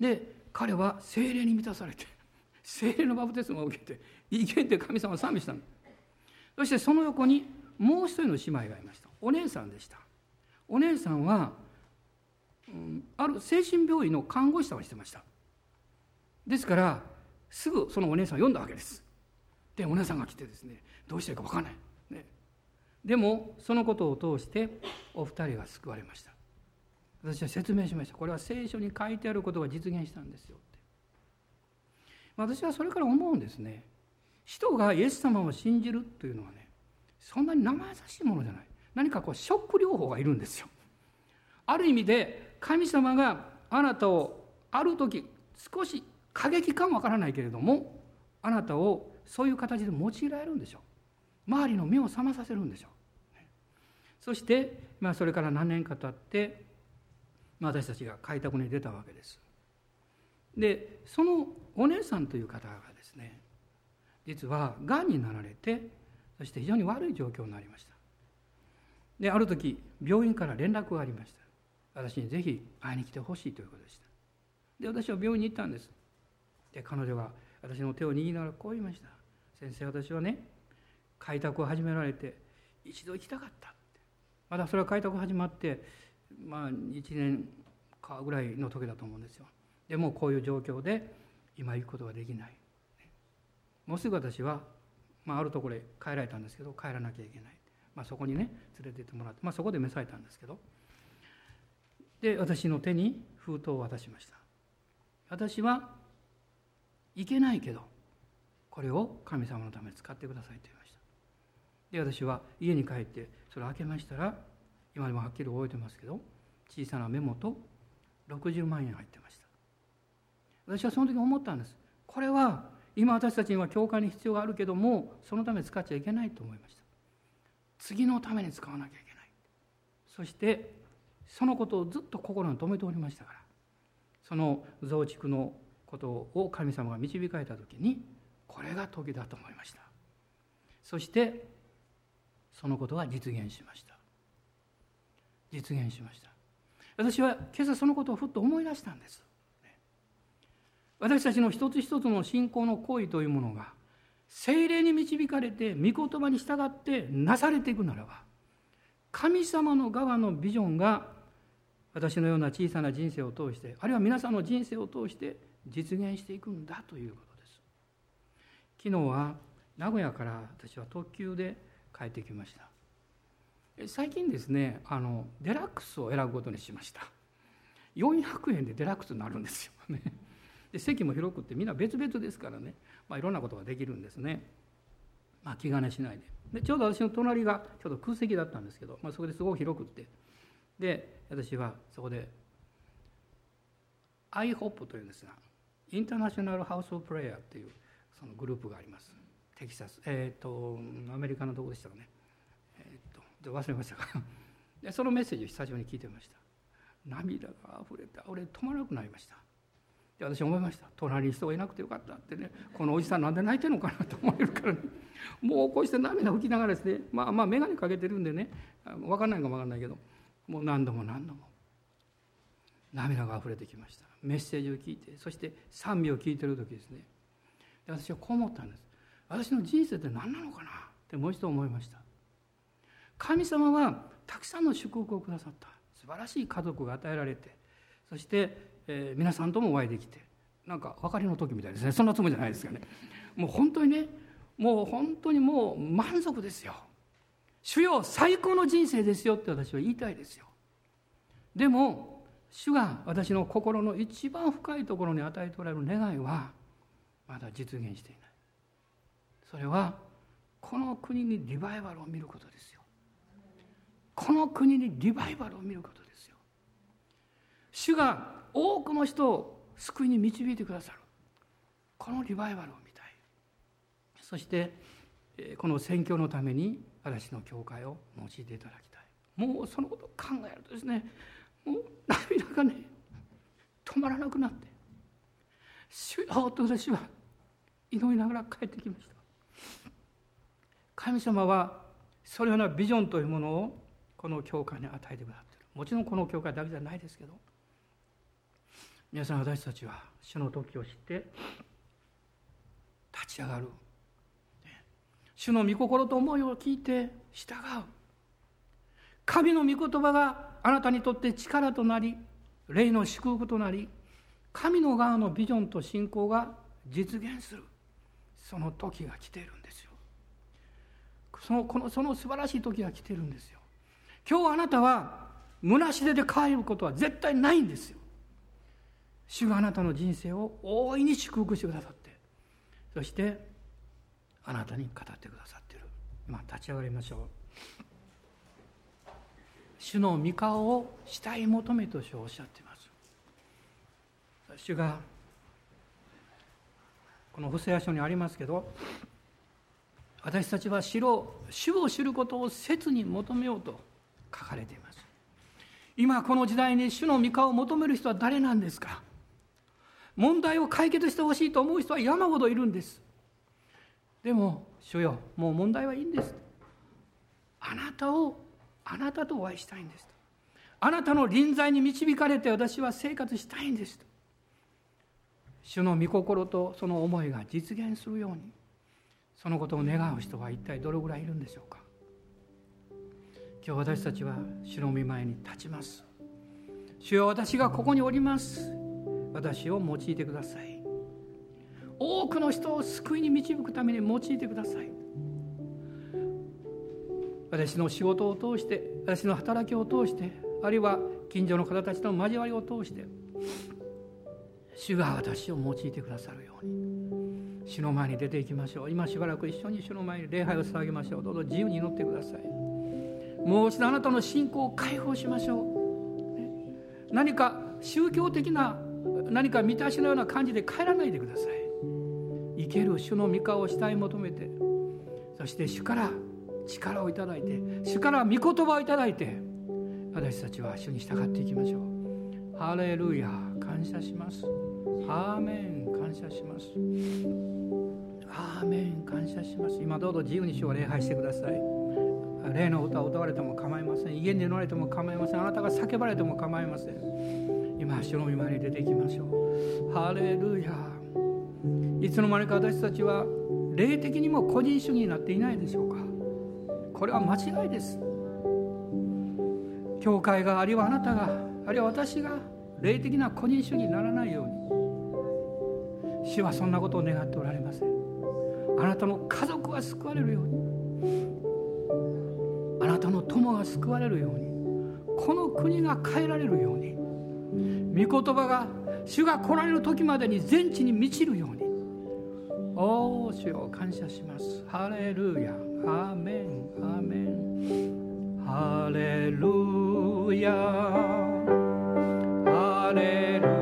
Speaker 1: で彼は精霊に満たされて 精霊のバプテスマを受けて威厳で神様を賛美したの。そしてその横にもう一人の姉妹がいました。お姉さんでした。お姉さんは、うん、ある精神病院の看護師さんをしてました。ですからすぐそのお姉さんを読んだわけです。でお姉さんが来てですねどうしていいか分かんない、ね、でもそのことを通してお二人が救われました。私は説明しました。これは聖書に書いてあることが実現したんですよって。私はそれから思うんですね。人がイエス様を信じるというのはねそんなに生優しいものじゃない。何かこうショック療法がいるんですよ。ある意味で神様があなたをある時少し過激かもわからないけれどもあなたをそういう形で用いられるんでしょう。周りの目を覚まさせるんでしょう。そして、まあ、それから何年か経って、まあ、私たちが開拓に出たわけです。でそのお姉さんという方がですね実はがんになられてそして非常に悪い状況になりました。である時病院から連絡がありました。私にぜひ会いに来てほしいということでした。で私は病院に行ったんです。で彼女が私の手を握りながらこう言いました。先生私はね開拓を始められて一度行きたかった。ってまだそれは開拓始まってまあ1年かぐらいの時だと思うんですよ。でもこういう状況で今行くことができない。もうすぐ私は、まあ、あるところへ帰られたんですけど帰らなきゃいけない、まあ、そこにね連れてってもらって、まあ、そこで召されたんですけど。で私の手に封筒を渡しました。私はいけないけどこれを神様のために使ってくださいと言いました。で私は家に帰ってそれを開けましたら今でもはっきり覚えてますけど小さなメモと60万円入ってました。私はその時思ったんです。これは今私たちには教会に必要があるけどもそのため使っちゃいけないと思いました。次のために使わなきゃいけない。そしてそのことをずっと心に留めておりましたから。その増築のことを神様が導かれた時にこれが時だと思いました。そしてそのことが実現しました。実現しました。私は今朝そのことをふっと思い出したんです。私たちの一つ一つの信仰の行為というものが精霊に導かれて御言葉に従ってなされていくならば神様の側のビジョンが私のような小さな人生を通してあるいは皆さんの人生を通して実現していくんだということです。昨日は名古屋から私は特急で帰ってきました。最近ですねあのデラックスを選ぶことにしました。400円でデラックスになるんですよね。で席も広くってみんな別々ですからね、まあ、いろんなことができるんですね、まあ、気兼ねしないで。でちょうど私の隣がちょうど空席だったんですけど、まあ、そこですごく広くって。で私はそこで IHOP というんですがインターナショナル・ハウス・オブ・プレイヤーっていうそのグループがあります。テキサスえっ、ー、とアメリカのどこでしたかね。えっ、ー、と忘れましたかでそのメッセージを久しぶりに聞いてました。涙があふれて俺止まらなくなりました。で私思いました。隣に人がいなくてよかったってね。このおじさんなんで泣いてるのかなと思えるからね。もうこうして涙拭きながらですね。まあまあ眼鏡かけてるんでね。分かんないかも分かんないけど。もう何度も何度も。涙があふれてきました。メッセージを聞いて。そして賛美を聞いてる時ですね。で私はこう思ったんです。私の人生って何なのかな？ってもう一度思いました。神様はたくさんの祝福をくださった。素晴らしい家族が与えられて。そして、えー、皆さんともお会いできてなんか別れの時みたいですね。そんなつもりじゃないですかね。もう本当にねもう本当にもう満足ですよ。主よ最高の人生ですよって私は言いたいですよ。でも主が私の心の一番深いところに与えておられる願いはまだ実現していない。それはこの国にリバイバルを見ることですよ。この国にリバイバルを見ることですよ。主が多くの人を救いに導いてくださる。このリバイバルを見たい。そしてこの宣教のために私の教会を用いていただきたい。もうそのことを考えるとですねもう涙がね止まらなくなって「主よ」と私は祈りながら帰ってきました。神様はそのようなビジョンというものをこの教会に与えてくださってる。もちろんこの教会だけじゃないですけど皆さん私たちは主の時を知って立ち上がる。主の御心と思いを聞いて従う。神の御言葉があなたにとって力となり霊の祝福となり神の側のビジョンと信仰が実現する。その時が来ているんですよ。そのこのその素晴らしい時が来ているんですよ。今日あなたは虚し手で帰ることは絶対ないんですよ。主があなたの人生を大いに祝福してくださってそしてあなたに語ってくださっている。今立ち上がりましょう。主の御顔を慕い求めと主おっしゃっています。主がこの布施屋書にありますけど私たちは主を主を知ることを切に求めようと書かれています。今この時代に主の御顔を求める人は誰なんですか？問題を解決してほしいと思う人は山ほどいるんです。でも主よもう問題はいいんです。あなたをあなたとお会いしたいんです。あなたの臨在に導かれて私は生活したいんです。主の御心とその思いが実現するようにそのことを願う人は一体どれぐらいいるんでしょうか。今日私たちは主の御前に立ちます。主よ私がここにおります。私を用いてください。多くの人を救いに導くために用いてください。私の仕事を通して私の働きを通してあるいは近所の方たちとの交わりを通して主が私を用いてくださるように主の前に出ていきましょう。今しばらく一緒に主の前に礼拝を捧げましょう。どうぞ自由に祈ってください。もう一度あなたの信仰を解放しましょう。何か宗教的な何か満たしのような感じで帰らないでください。生ける主の御顔を慕い求めてそして主から力をいただいて主から御言葉をいただいて私たちは主に従っていきましょう。ハレルヤ感謝します。アーメン感謝します。アーメン感謝します。今どうぞ自由に主を礼拝してください。霊の歌を歌われても構いません。家に寝られても構いません。あなたが叫ばれても構いません。今主の御前に出ていきましょう。ハレルヤ。いつの間にか私たちは霊的にも個人主義になっていないでしょうか。これは間違いです。教会があるいはあなたがあるいは私が霊的な個人主義にならないように。主はそんなことを願っておられません。あなたの家族が救われるように。あなたの友が救われるように。この国が変えられるように。御言葉が主が来られる時までに全地に満ちるように。おお主を感謝します。ハレルヤ。アーメン。アーメン。ハレルヤ。ハレルヤ。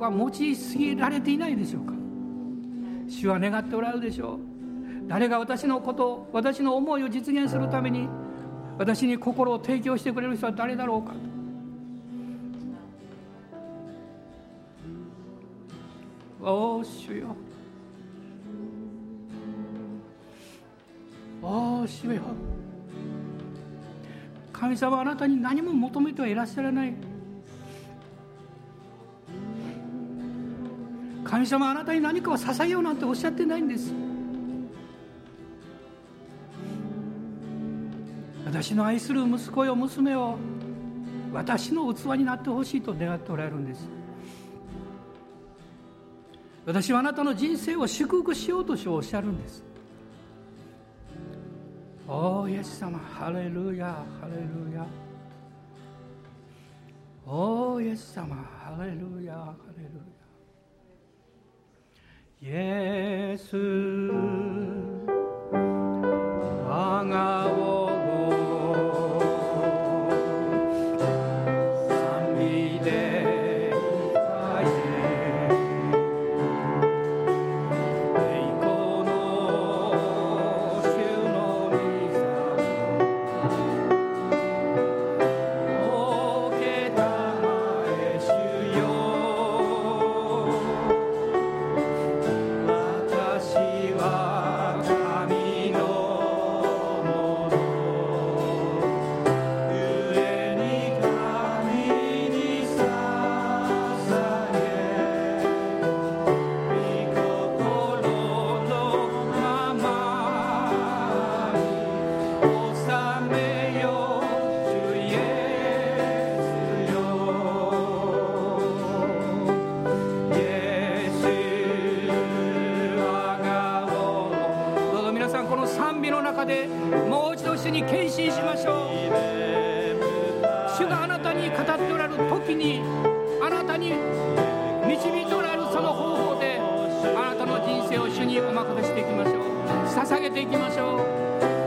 Speaker 1: が持ちすぎられていないでしょうか。主は願っておられるでしょう。誰が私のこと私の思いを実現するために私に心を提供してくれる人は誰だろうか。おお主よ。おお主よ。神様あなたに何も求めてはいらっしゃらない。神様あなたに何かを捧げようなんておっしゃってないんです。私の愛する息子よ娘を私の器になってほしいと願っておられるんです。私はあなたの人生を祝福しようとしおっしゃるんです。おおイエス様ハレルヤハレルヤおおイエス様ハレルヤハレルヤ 예수 강하오. 任せしていきましょう。捧げていきましょう。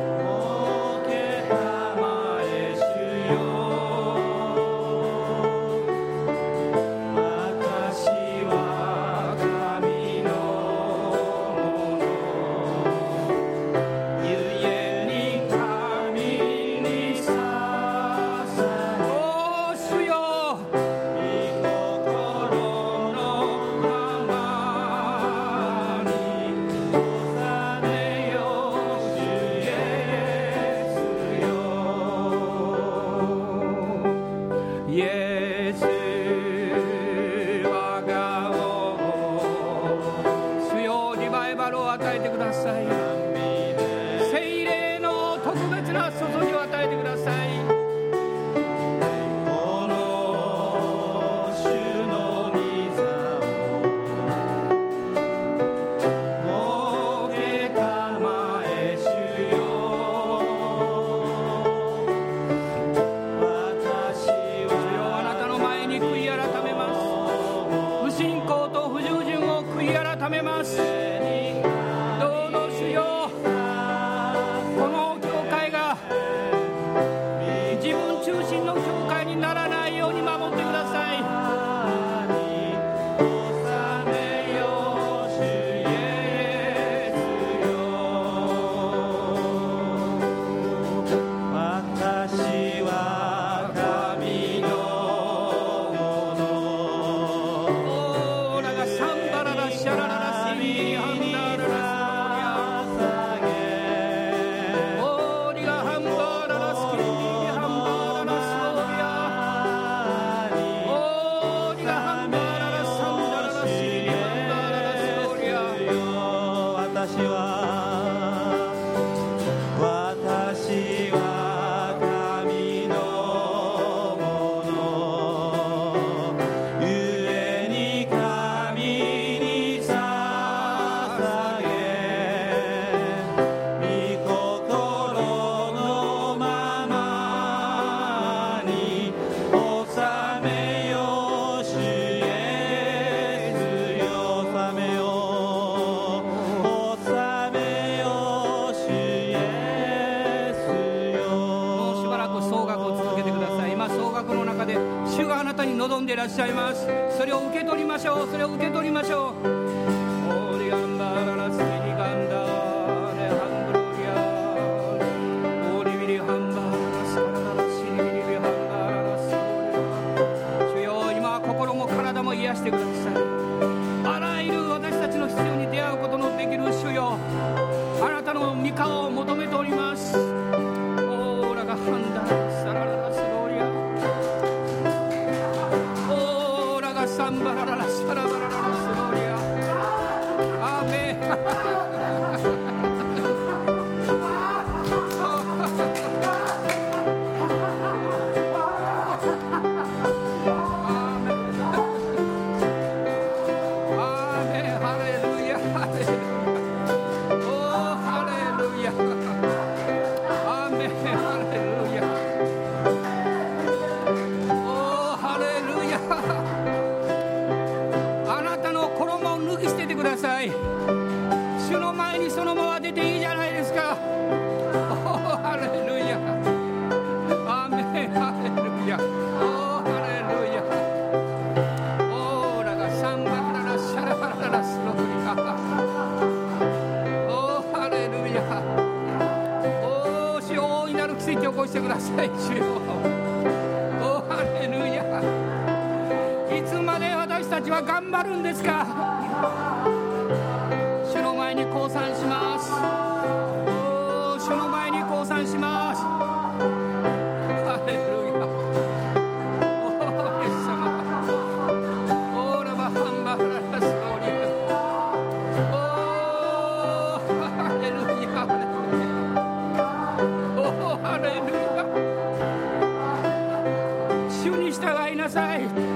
Speaker 1: say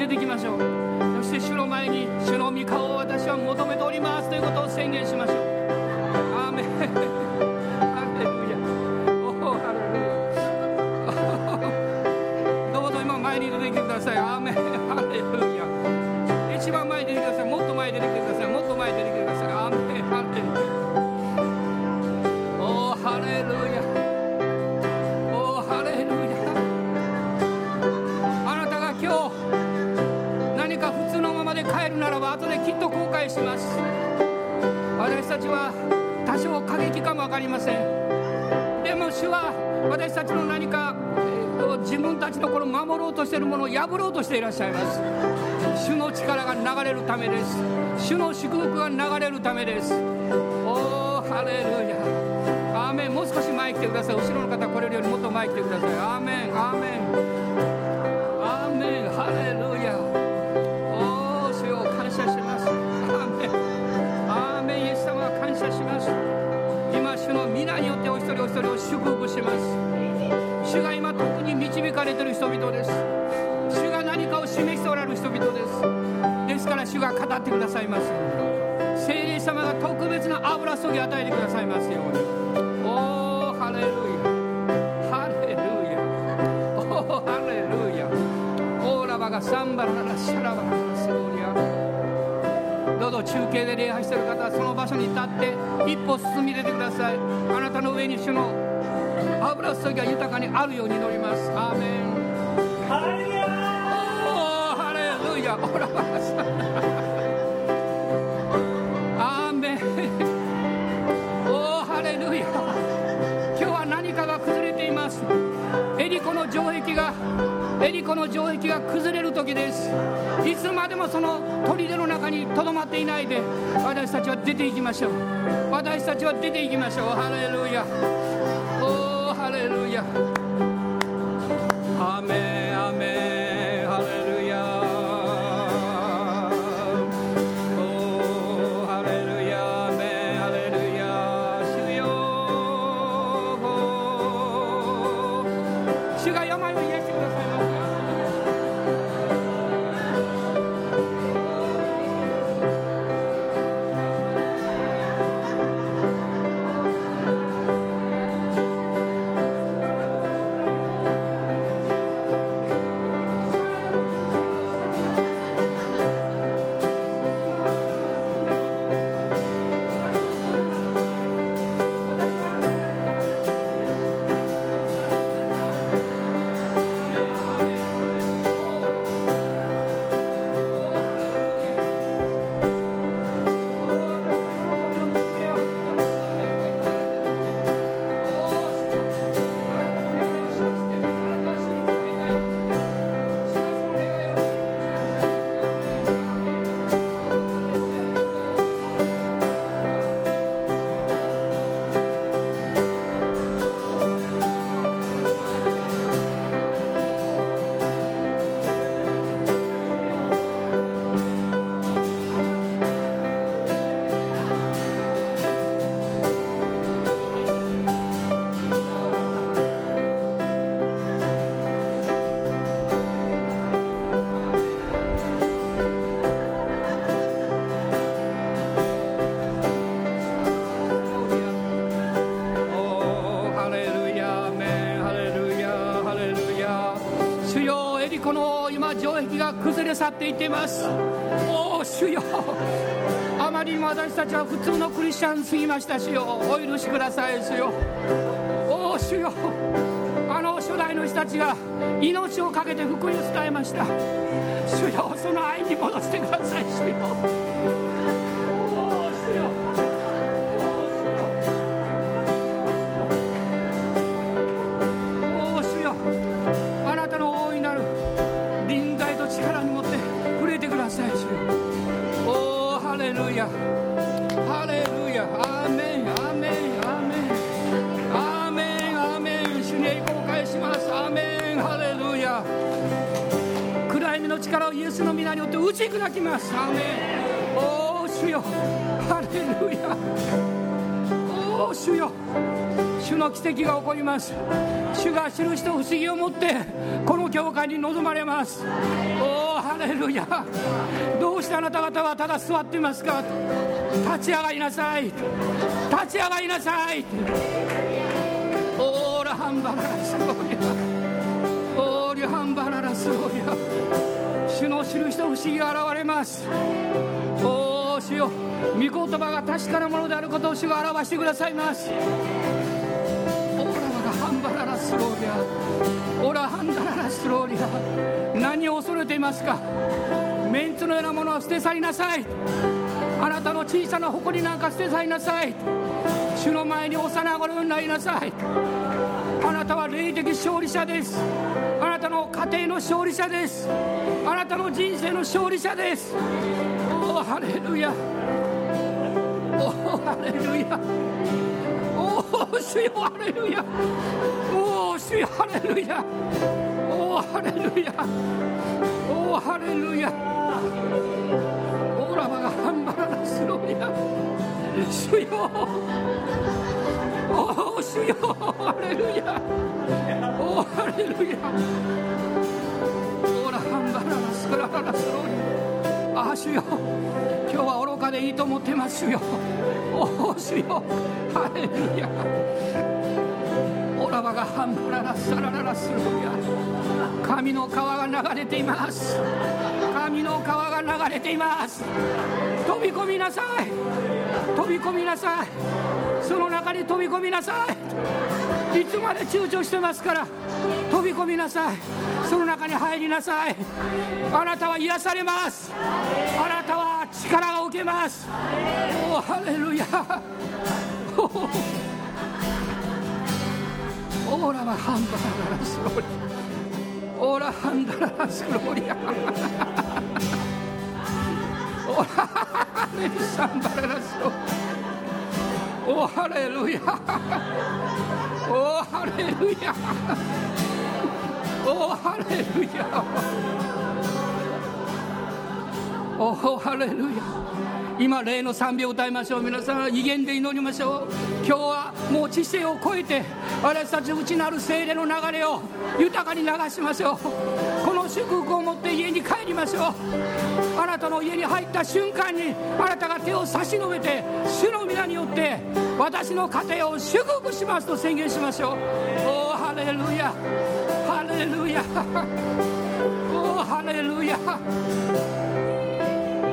Speaker 1: 出てきましょう。そして主の前に主の御顔を私は求めておりますということを宣言しましたらっしゃいます。主の力が流れるためです。主の祝福が流れるためです。おおハレルヤ。アーメン。もう少し前来てください。後ろの方来れるよりもっと前来てください。アーメン。アーメン。人々です。ですから主が語ってくださいます聖霊様が特別な油注ぎ与えてくださいますように。おおハレルヤ。ハレルヤ。おおハレルヤ。オーラバがサンバララシャラバララセオリアどうぞ中継で礼拝している方はその場所に立って一歩進み出てくださいあなたの上に主の油注ぎが豊かにあるように祈りますアーメン
Speaker 2: よ
Speaker 1: おらほらアーメンおおハレルヤ今日は何かが崩れています。エリコの城壁がエリコの城壁が崩れる時です。いつまでもその砦の中にとどまっていないで私たちは出ていきましょう。私たちは出ていきましょう。ハレルヤおおハレルヤアメンアメンっていってます。おお主よ。あまりにも私たちは普通のクリスチャンすぎました主よ。お許しください主よ。おお主よ。あの初代の人たちが命を懸けて福音を伝えました。主よその愛に戻してください主よ。きますアメおお主よ。ハレルヤ。おお主よ。主の奇跡が起こります。主が印と不思議を持ってこの教会に臨まれます。おおハレルヤ。どうしてあなた方はただ座っていますか？立ち上がりなさい。立ち上がりなさい。オーラハンバララスローリアオーリハンバララスローリア主の印と不思議が現れます。おお主よ御言葉が確かなものであることを主が表してくださいます。オーラがハンバララスローリアオラハンダララスローリア何を恐れていますか。メンツのようなものは捨て去りなさい。あなたの小さな誇りなんか捨て去りなさい。主の前に幼子のようになりなさい。あなたは霊的勝利者です。なたの家庭の勝利者です。あなたの人生の勝利者です。おおハレルヤ。おおハレルヤ。おお主よハレルヤ。おお主よハレルヤ。おおハレルヤ。おおハレルヤ。オーラバがハンバララスローヤ主よ。おお主よハレルヤ。ハレルヤオラハンバララスカラララスローああ主よ。今日は愚かでいいと思ってますよおお主よ。ハレルヤ。オラバがハンバララスカラララスローヤ神の川が流れています。神の川が流れています。飛び込みなさい。飛び込みなさい。その中に飛び込みなさい。いつまで躊躇してますから飛び込みなさい。その中に入りなさい。あなたは癒されます。あなたは力が受けます。おおハレルヤ。オーラはハンバララスローリオーラハンダララスローリア。オーラハンバララスローリおハレルヤ。おハレルヤ。おハレルヤ。おハレルヤ。今霊の賛美を歌いましょう。皆さん威厳で祈りましょう。今日はもう知性を超えて私たち内なる精霊の流れを豊かに流しましょう。この祝福を家に帰りましょう。あなたの家に入った瞬間にあなたが手を差し伸べて主の皆によって私の家庭を祝福しますと宣言しましょう。おおハレルヤ。ハレルヤ。おおハレルヤ。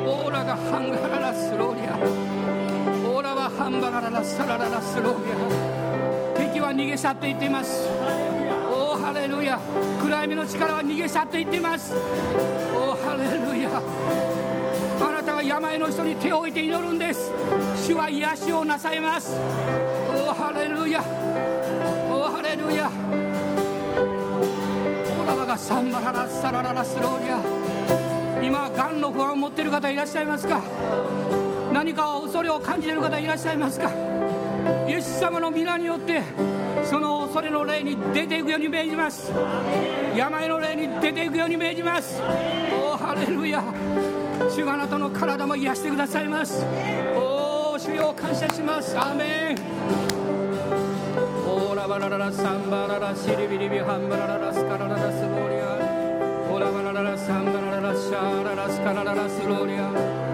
Speaker 1: オーラがハンガララスローリア。オーラはハンバラララサラララスローリア。敵は逃げ去っていっています。ハレルヤ暗闇の力は逃げ去っていっています。おハレルヤあなたが病の人に手を置いて祈るんです。主は癒しをなさいます。おハレルヤおおハレルヤオラバがサンバララサラララスローリア。今がんの不安を持っている方いらっしゃいますか？何か恐れを感じている方いらっしゃいますか？イエス様の皆によってその恐れの霊に出ていくように命じます。病の霊に出ていくように命じます。おおハレルヤ。主があなたの体も癒してくださいます。おお主よ感謝します。アーメン。オーラバラララサンバララシリビリビハンバラララスカラララスローリア。オラバラララサンバラララシャーララスカラララスローリア。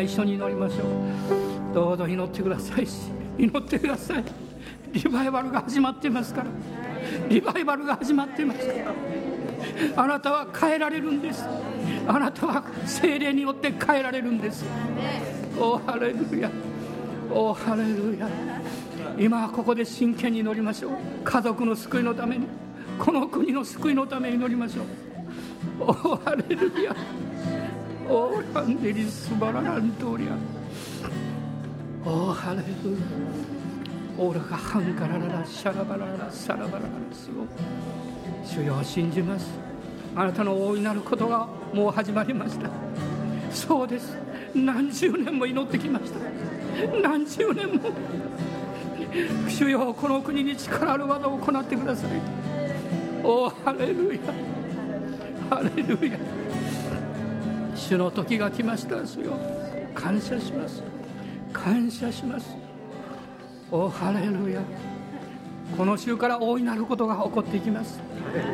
Speaker 1: 一緒に祈りましょう。どうぞ祈ってくださいし祈ってください。リバイバルが始まってますから。リバイバルが始まってますから。あなたは変えられるんです。あなたは精霊によって変えられるんです。おハレルヤ。おハレルヤ。今はここで真剣に祈りましょう。家族の救いのために。この国の救いのために祈りましょう。おハレルヤ。オーランデリスバララントリアオーハレルオーラがハンカラララシャラバララサラバララスよ。主よ信じます。あなたの大いなることがもう始まりました。そうです。何十年も祈ってきました。何十年も。主よこの国に力ある技を行ってください。おハレルヤ。ハレルヤ。主の時が来ました主よ。感謝します。感謝します。おハレルヤ。この週から大いなることが起こっていきます。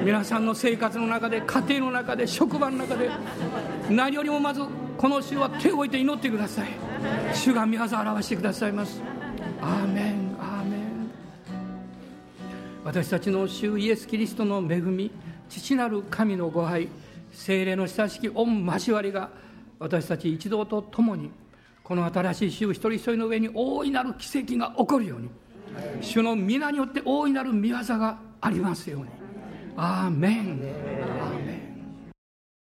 Speaker 1: 皆さんの生活の中で家庭の中で職場の中で何よりもまずこの週は手を置いて祈ってください。主が御業を表してくださいます。アーメン。アーメン。私たちの主イエス・キリストの恵み父なる神のご愛。精霊の親しき御交わりが私たち一同と共にこの新しい主一人一人の上に大いなる奇跡が起こるように主の皆によって大いなる御業がありますように。アーメン。